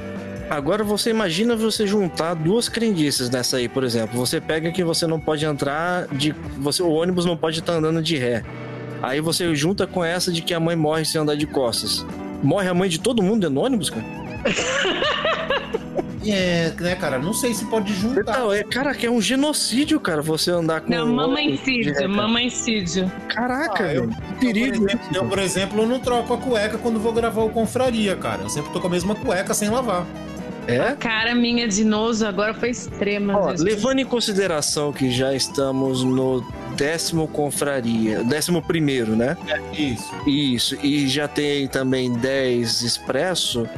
Agora você imagina você juntar duas crendices nessa aí, por exemplo. Você pega que você não pode entrar de. Você, o ônibus não pode estar andando de ré. Aí você junta com essa de que a mãe morre se andar de costas. Morre a mãe de todo mundo dentro do ônibus, cara? É, né, cara? Não sei se pode juntar. Não, é, cara, que é um genocídio, cara, você andar com. Não, um cara. mamancídio. Caraca, Ah, eu, perigo. Eu por, exemplo, eu, por exemplo, eu não troco a cueca quando vou gravar o Confraria, cara. Eu sempre tô com a mesma cueca sem lavar. É? Cara minha de noso agora foi extrema. Ó, levando em consideração que já estamos no décimo confraria, décimo primeiro, né? Isso. Isso, e já tem também 10 expresso,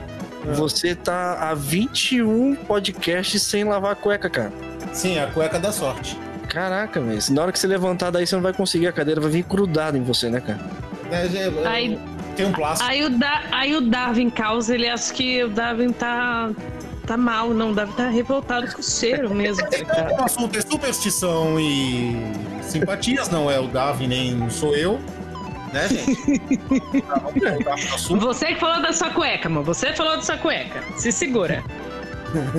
você tá a 21 podcasts sem lavar a cueca, cara. Sim, a cueca da sorte. Caraca, velho. Na hora que você levantar daí, você não vai conseguir, a cadeira vai vir grudada em você, né, cara? É, é, Aí- tem um plástico. Aí o, da, aí o Darwin causa, ele acha que o Darwin tá, tá mal, não. O Darwin tá revoltado com o cheiro mesmo. cara. O assunto é superstição e simpatias, não é o Davi, nem sou eu. Né, gente? Tá, vamos voltar pro assunto. Você que falou da sua cueca, mano. Você falou da sua cueca. Se segura.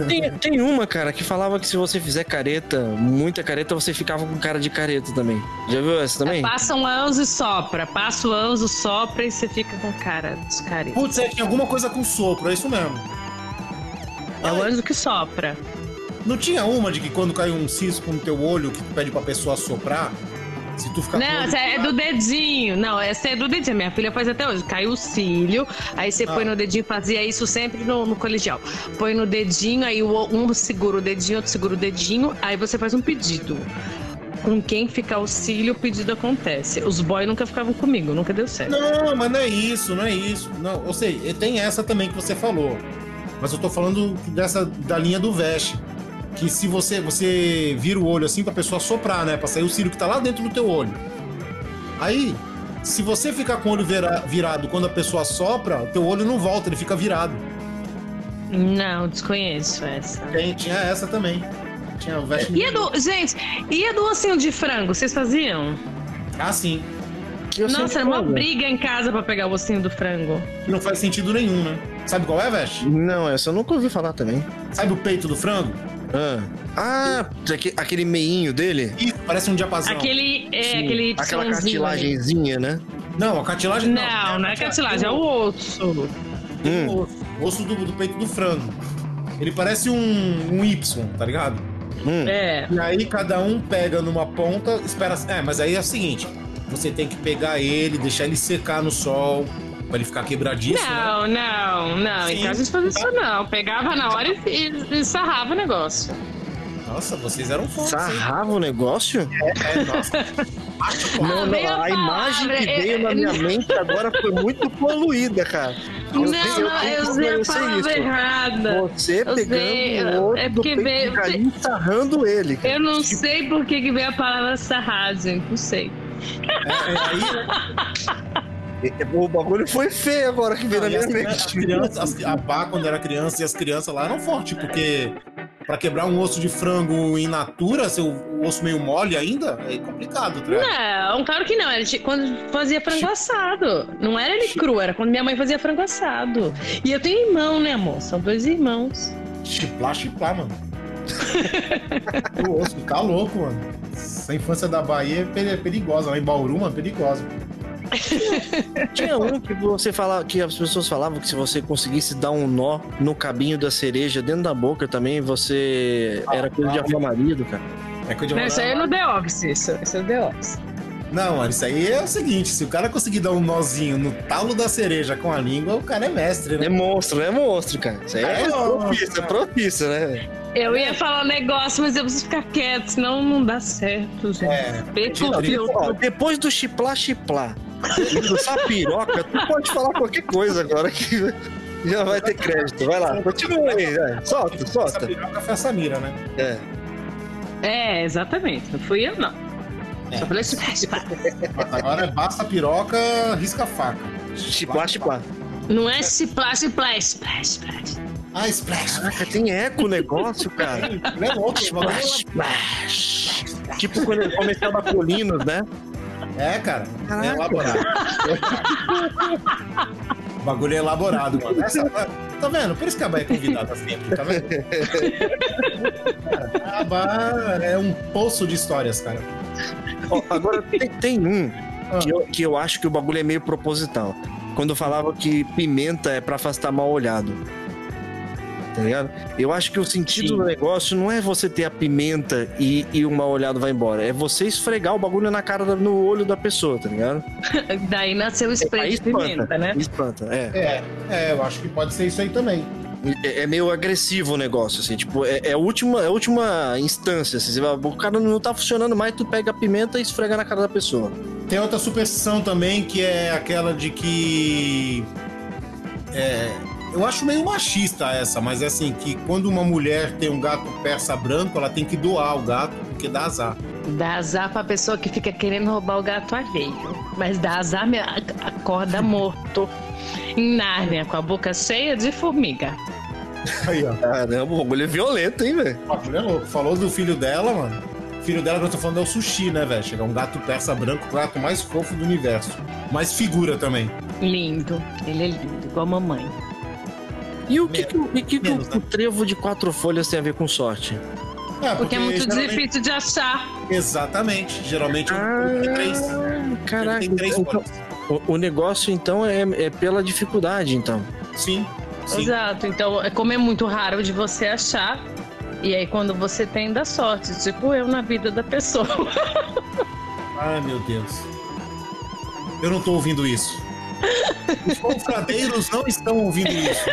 Tem, tem uma, cara, que falava que se você fizer careta, muita careta, você ficava com cara de careta também. Já viu essa também? Passa um anjo e sopra. Passa o anjo, sopra e você fica com cara dos caretas. Putz, é, tinha alguma coisa com sopro, é isso mesmo. É o anjo que sopra. Não tinha uma de que quando cai um cisco no teu olho que tu pede pra pessoa soprar, se tu ficar Não, essa é do dedinho. Não, essa é do dedinho. Minha filha faz até hoje. Cai o cílio, aí você põe no dedinho, fazia isso sempre no, no colegial. Põe no dedinho, aí um segura o dedinho, outro segura o dedinho, aí você faz um pedido. Com quem ficar o cílio, o pedido acontece. Os boys nunca ficavam comigo, nunca deu certo. Não, mas não é isso, não é isso. Não, eu sei, e tem essa também que você falou. Mas eu tô falando dessa da linha do veste. Que se você você vira o olho assim pra pessoa soprar, né? Pra sair o cílio que tá lá dentro do teu olho. Aí, se você ficar com o olho vira- virado quando a pessoa sopra, o teu olho não volta, ele fica virado. Não, desconheço essa. Tem, tinha essa também. Tinha o veste. E a do. Gente, e a do ossinho de frango? Vocês faziam? Ah, sim. Nossa, era uma briga em casa pra pegar o ossinho do frango. Não faz sentido nenhum, né? Sabe qual é, veste? Não, essa eu nunca ouvi falar também. Sabe o peito do frango? Ah, ah aque- aquele meinho dele? Isso, parece um diapasão. Aquele. É, Sim, aquele. Aquela cartilagenzinha, né? Não, a cartilagem Não, não é cartilagem, é o osso. Tem o osso, o osso do, do peito do frango. Ele parece um, um Y, tá ligado? É. E aí cada um pega numa ponta, espera. É, mas aí é o seguinte: você tem que pegar ele, deixar ele secar no sol, pra ele ficar quebradiço. né? Não, não, não. Em Sim. casa a gente fazia isso não. Pegava na hora e, e, e sarrava o negócio. Nossa, vocês eram fortes. hein? Sarrava o negócio? É, nossa. Não, veio não, a a imagem que veio é- na minha mente agora foi muito poluída, cara. Não, tenho- não, eu usei a reconhecer palavra errada. Você Eu sei, pegando o outro é porque veio- e sarrando ele. cara. Eu não sei por que, que veio a palavra sarrar, gente. Não sei. É, é aí, O bagulho foi feio agora que veio na minha mente. a Bá, quando era criança, e as crianças lá eram fortes, porque pra quebrar um osso de frango in natura, seu o osso meio mole ainda, é complicado, tá? ligado? Não, claro que não. Era de- quando fazia frango assado. Não era ele cru, era quando minha mãe fazia frango assado. E eu tenho irmão, né, amor? São dois irmãos. Chiplar, chiplar, mano. o osso tá louco, mano. Essa infância da Bahia é peri- perigosa. Lá em Bauru, mano, perigosa. Tinha um que você falava, que as pessoas falavam que se você conseguisse dar um nó no cabinho da cereja dentro da boca também, você era coisa de arrumar marido, cara. É coisa de Não, isso aí é no The Office, isso. Isso é no The Office. Não, mano, isso aí é o seguinte: se o cara conseguir dar um nozinho no talo da cereja com a língua, o cara é mestre, né? É monstro, é monstro, cara. Isso aí é, É propício, é propício, né? Eu ia falar um negócio, mas eu preciso ficar quieto, senão não dá certo, gente. É, depois do chiplar, chiplar, essa piroca, tu pode falar qualquer coisa agora que já vai ter crédito. Vai lá, continua aí, vai. solta, Essa solta. piroca foi a Samira, né? É. É, exatamente. Não fui eu, não. Só falei assim, Mas agora é basta piroca, risca a faca. Chiplar, chiplar. Não é splash, splash, splash, splash. Ah, splash. Caraca, tem eco o negócio, cara. Ele é louco, é Splash, splash. Tipo quando ele começou a dar Colinos, né? É, cara. É Caraca. elaborado. o bagulho é elaborado, mano. Essa- tá vendo? Por isso que a Bá é convidada sempre, tá vendo? Cara, a Bá é um poço de histórias, cara. Ó, agora tem, tem um que eu, que eu acho que o bagulho é meio proposital. Quando eu falava que pimenta é pra afastar mal olhado. Tá ligado? Eu acho que o sentido Sim. do negócio não é você ter a pimenta e, e o mal olhado vai embora. É você esfregar o bagulho na cara, da- no olho da pessoa, tá ligado? Daí nasceu o Aí spray de espanta, pimenta, né? Espanta, é. É, é, eu acho que pode ser isso aí também. É, é meio agressivo o negócio, assim, tipo, é, é a última, é a última instância, assim, você vai- o cara não tá funcionando mais, tu pega a pimenta e esfrega na cara da pessoa. Tem outra superstição também que é aquela de que. É, eu acho meio machista essa, mas é assim: que quando uma mulher tem um gato persa branco, ela tem que doar o gato, porque dá azar. Dá azar pra pessoa que fica querendo roubar o gato alheio. Mas dá azar, me- acorda morto. Em Nárnia, com a boca cheia de formiga. Aí, ó. Caramba, o bagulho é violento, hein, velho? É louco. Falou do filho dela, mano. O filho dela que eu tô falando é o sushi, né, velho? Chega um gato persa branco, o gato mais fofo do universo. Mais figura também. Lindo. Ele é lindo, igual a mamãe. E o que, que, o- que, que Menos, o, o trevo de quatro folhas tem a ver com sorte? É, Porque é muito geralmente- difícil de achar. Exatamente. Geralmente Ah, tem três. Caraca, Tem três então, o, o negócio então é, é pela dificuldade, então. Sim. Sim. Exato. Então, é como é muito raro de você achar. E aí, quando você tem, dá sorte. Tipo eu na vida da pessoa. Ai, meu Deus. Eu não tô ouvindo isso. Os confradeiros não estão ouvindo isso.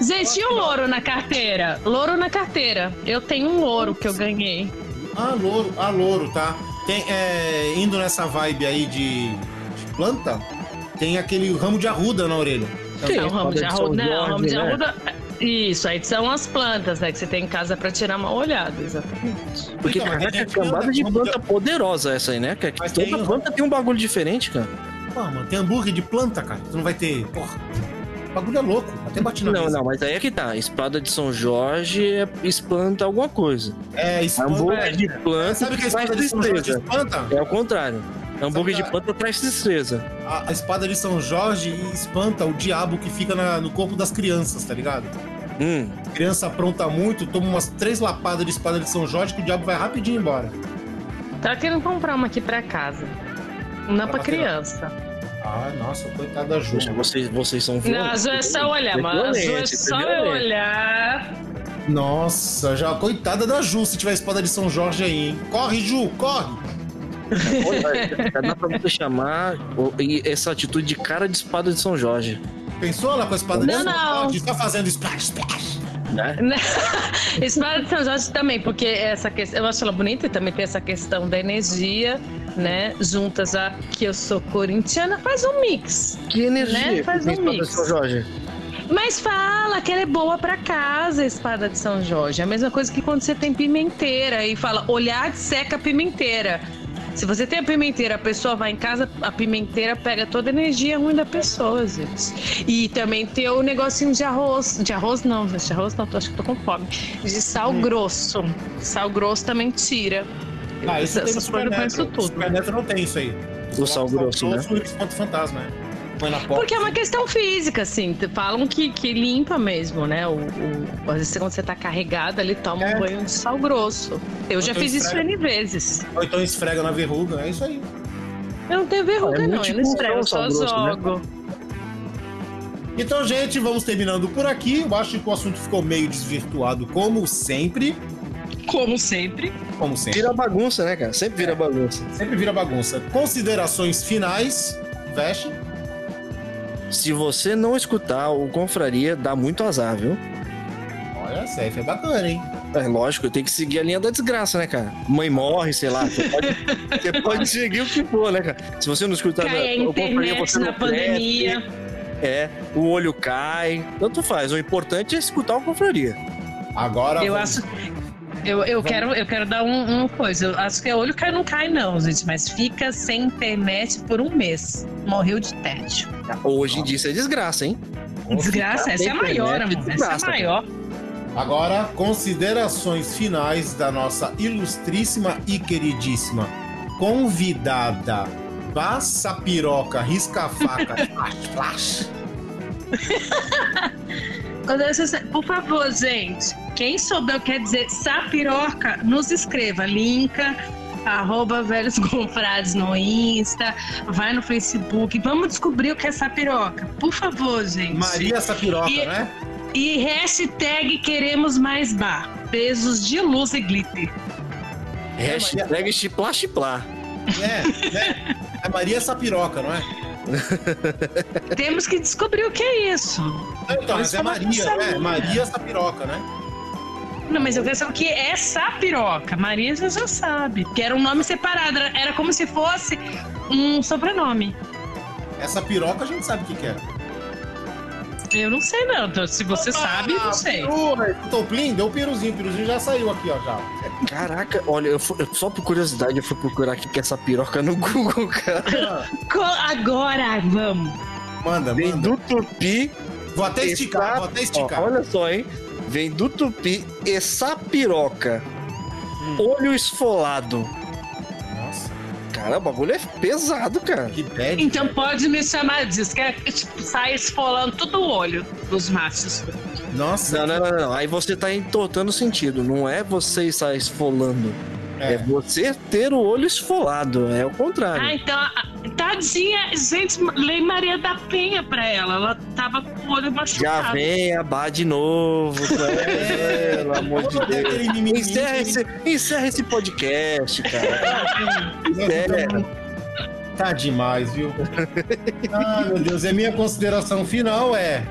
Gente, e o louro na carteira? Louro na carteira. Eu tenho um louro que eu ganhei. Ah, louro, ah, louro, tá? Tem, é, indo nessa vibe aí de, de planta, tem aquele ramo de arruda na orelha. Que Não, isso, ramo de arruda. Não, Jorge, ramo de né? arruda. Isso, aí são as plantas, né? Que você tem em casa pra tirar uma olhada, exatamente. Porque, Então, tem é gente cambada de planta poderosa essa aí, né? Que Mas toda tem- planta tem um bagulho diferente, cara. Pô, mano, tem hambúrguer de planta, cara. Tu não vai ter. Porra. O bagulho é louco. Até bati na Não, mesa. não, mas aí é que tá. Espada de São Jorge é, espanta alguma coisa. É, espanta. Hambúrguer de planta Sabe que a traz espada de São Jorge tristeza. espanta? É o contrário. Hambúrguer de planta traz tristeza. A, a espada de São Jorge espanta o diabo que fica na- no corpo das crianças, tá ligado? Hum. A criança apronta muito, toma umas três lapadas de espada de São Jorge que o diabo vai rapidinho embora. Tava querendo comprar uma aqui pra casa. Não pra Pra criança. Ah, nossa, coitada da Ju. Vocês, vocês são Não, violentos. azul é só olhar, É mano. Azul é violento, só é olhar. Nossa, já coitada da Ju se tiver espada de São Jorge aí, hein? Corre, Ju, corre! Olha, Dá pra você chamar e essa atitude de cara de espada de São Jorge. Pensou lá com a espada de Não, São não. Jorge? Tá fazendo splash, splash. Né? Espada de São Jorge também, porque essa questão, eu acho ela bonita e também tem essa questão da energia, né? Juntas a que eu sou corintiana, faz um mix. Que energia Né? Faz um mix. de São Jorge. Mas fala que ela é boa pra casa, a espada de São Jorge. É a mesma coisa que quando você tem pimenteira e fala olhar seca a pimenteira. Se você tem a pimenteira, a pessoa vai em casa, a pimenteira pega toda a energia ruim da pessoa, gente. E também tem o negocinho de arroz. De arroz não. De arroz não, tô, acho que tô com fome. De sal Hum. grosso. Sal grosso também tira. Ah, isso tem no Essas coisas eu conheço Supernatural. tudo. Supernatural não tem isso aí. O sal grosso, né? espanta fantasma, né? Porque é uma questão física, assim. Falam que, que limpa mesmo, né? O, o- às vezes quando você tá carregado ali, toma É. um banho de sal grosso. Eu já Então fiz isso esfrega. N vezes. Ou então esfrega na verruga, é isso aí. Eu não tenho verruga, É não. Eu não esfrego, eu só grosso, né? jogo. Então, gente, vamos terminando por aqui. Eu acho que o assunto ficou meio desvirtuado, como sempre. Como sempre. Como sempre. Vira bagunça, né, cara? Sempre vira bagunça. Sempre vira bagunça. Considerações finais, Veste. Se você não escutar o Confraria, dá muito azar, viu? Olha, CF é bacana, hein? É lógico, tem que seguir a linha da desgraça, né, cara? Mãe morre, sei lá. Você pode, você pode seguir o que for, né, cara? Se você não escutar Cai a o Confraria, internet você na pandemia. É, o olho cai. Tanto faz. O importante é escutar o Confraria. Agora. Eu vamos- acho. Eu, eu, quero, eu quero dar um, uma coisa. Eu acho que o olho cai não cai, não, gente. Mas fica sem internet por um mês. Morreu de tédio. Hoje em dia isso é desgraça, hein? Desgraça, essa é a maior, amor. Essa é a Desgraça, maior. Agora, considerações finais da nossa ilustríssima e queridíssima convidada. Passa piroca, risca a faca, flash, flash. Por favor, gente, quem souber o que quer dizer sapiroca, nos escreva. Linka, arroba velhos confrades no Insta, vai no Facebook. Vamos descobrir o que é sapiroca. Por favor, gente. Maria Sapiroca, E- né? E hashtag queremos mais bar. Beijos de luz e glitter. Hashtag chiplá chiplá. É, né? É Maria Sapiroca, não é? Temos que descobrir o que é isso. Então, mas é Maria, né? Maria Sapiroca, né? Não, mas eu quero saber o que é sapiroca. Maria já já sabe. Que era um nome separado. Era era como se fosse um sobrenome. Essa piroca a gente sabe o que, que é. Eu não sei, não. Então, Se você sabe, Ah, não sei. Toplin, deu o piruzinho. O piruzinho já saiu aqui, ó, já. Caraca, olha, eu fui- eu- só por curiosidade eu fui procurar aqui que é essa piroca no Google, cara. Agora, vamos. Manda, Vem manda. do tupi. Vou até esticar, vou até esticar. Ó, olha só, hein? Vem do tupi essa piroca. Olho esfolado. Nossa, Cara, o bagulho é pesado, cara. que bad. Então pode me chamar disso, que é tipo, sai esfolando todo o olho dos machos. Nossa, Não, não, não, não. Aí você tá entortando o sentido. Não é você estar esfolando. É. É. você ter o olho esfolado. É o contrário. Ah, então, a- tadinha, gente, Lei Maria da Penha pra ela. Ela tava com o olho Já machucado. vem a bar de novo. É. Pelo amor de Deus. Encerra esse, encerra esse podcast, cara. Encerra. Tá demais, viu? Ah, meu Deus. E a minha consideração final é,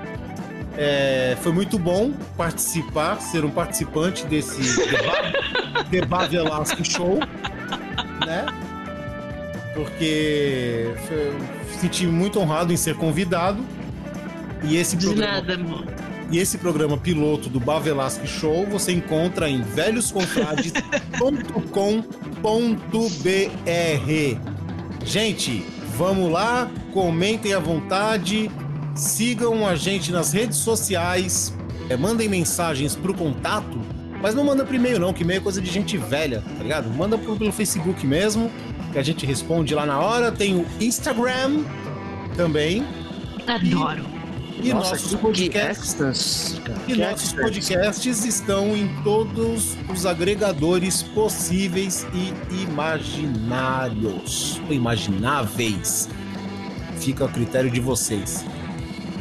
é, Foi muito bom participar, ser um participante desse Deba- Deba Velasco Show, né? Porque foi- senti muito honrado em ser convidado. E esse De programa nada, amor. e esse programa piloto do Velasque Show você encontra em velhosconfrades.com.br. Gente, vamos lá, comentem à vontade, sigam a gente nas redes sociais, é, mandem mensagens pro contato, mas não manda por e-mail não, que e-mail é coisa de gente velha, tá ligado? Manda pro- pelo Facebook mesmo, que a gente responde lá na hora. Tem o Instagram também. Adoro. E Nossa, nossos que podcasts. extras, cara. E Que nossos extras. podcasts estão em todos os agregadores possíveis e imaginários. Ou imagináveis. Fica a critério de vocês.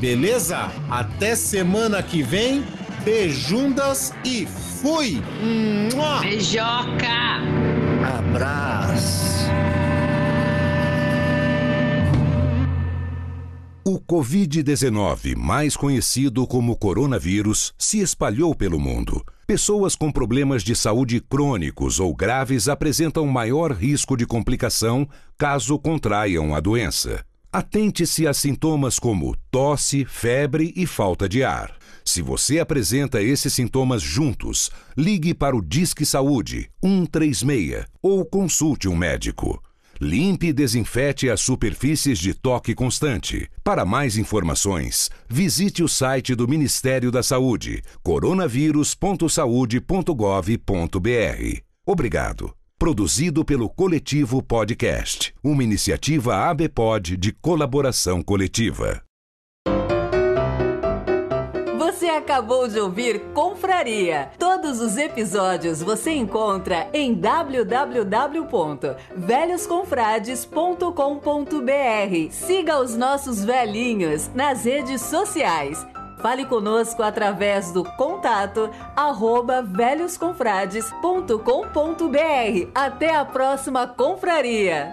Beleza? Até semana que vem. Beijundas e fui! Mua! Beijoca! Abraço. O Covid-19, mais conhecido como coronavírus, se espalhou pelo mundo. Pessoas com problemas de saúde crônicos ou graves apresentam maior risco de complicação caso contraiam a doença. Atente-se a sintomas como tosse, febre e falta de ar. Se você apresenta esses sintomas juntos, ligue para o Disque Saúde 136 ou consulte um médico. Limpe e desinfete as superfícies de toque constante. Para mais informações, visite o site do Ministério da Saúde, coronavírus.saude.gov.br. Obrigado. Produzido pelo Coletivo Podcast, uma iniciativa ABPOD de colaboração coletiva. Você acabou de ouvir Confraria. Todos os episódios você encontra em www.velhosconfrades.com.br. Siga os nossos velhinhos nas redes sociais. Fale conosco através do contato arroba velhosconfrades.com.br. Até a próxima confraria!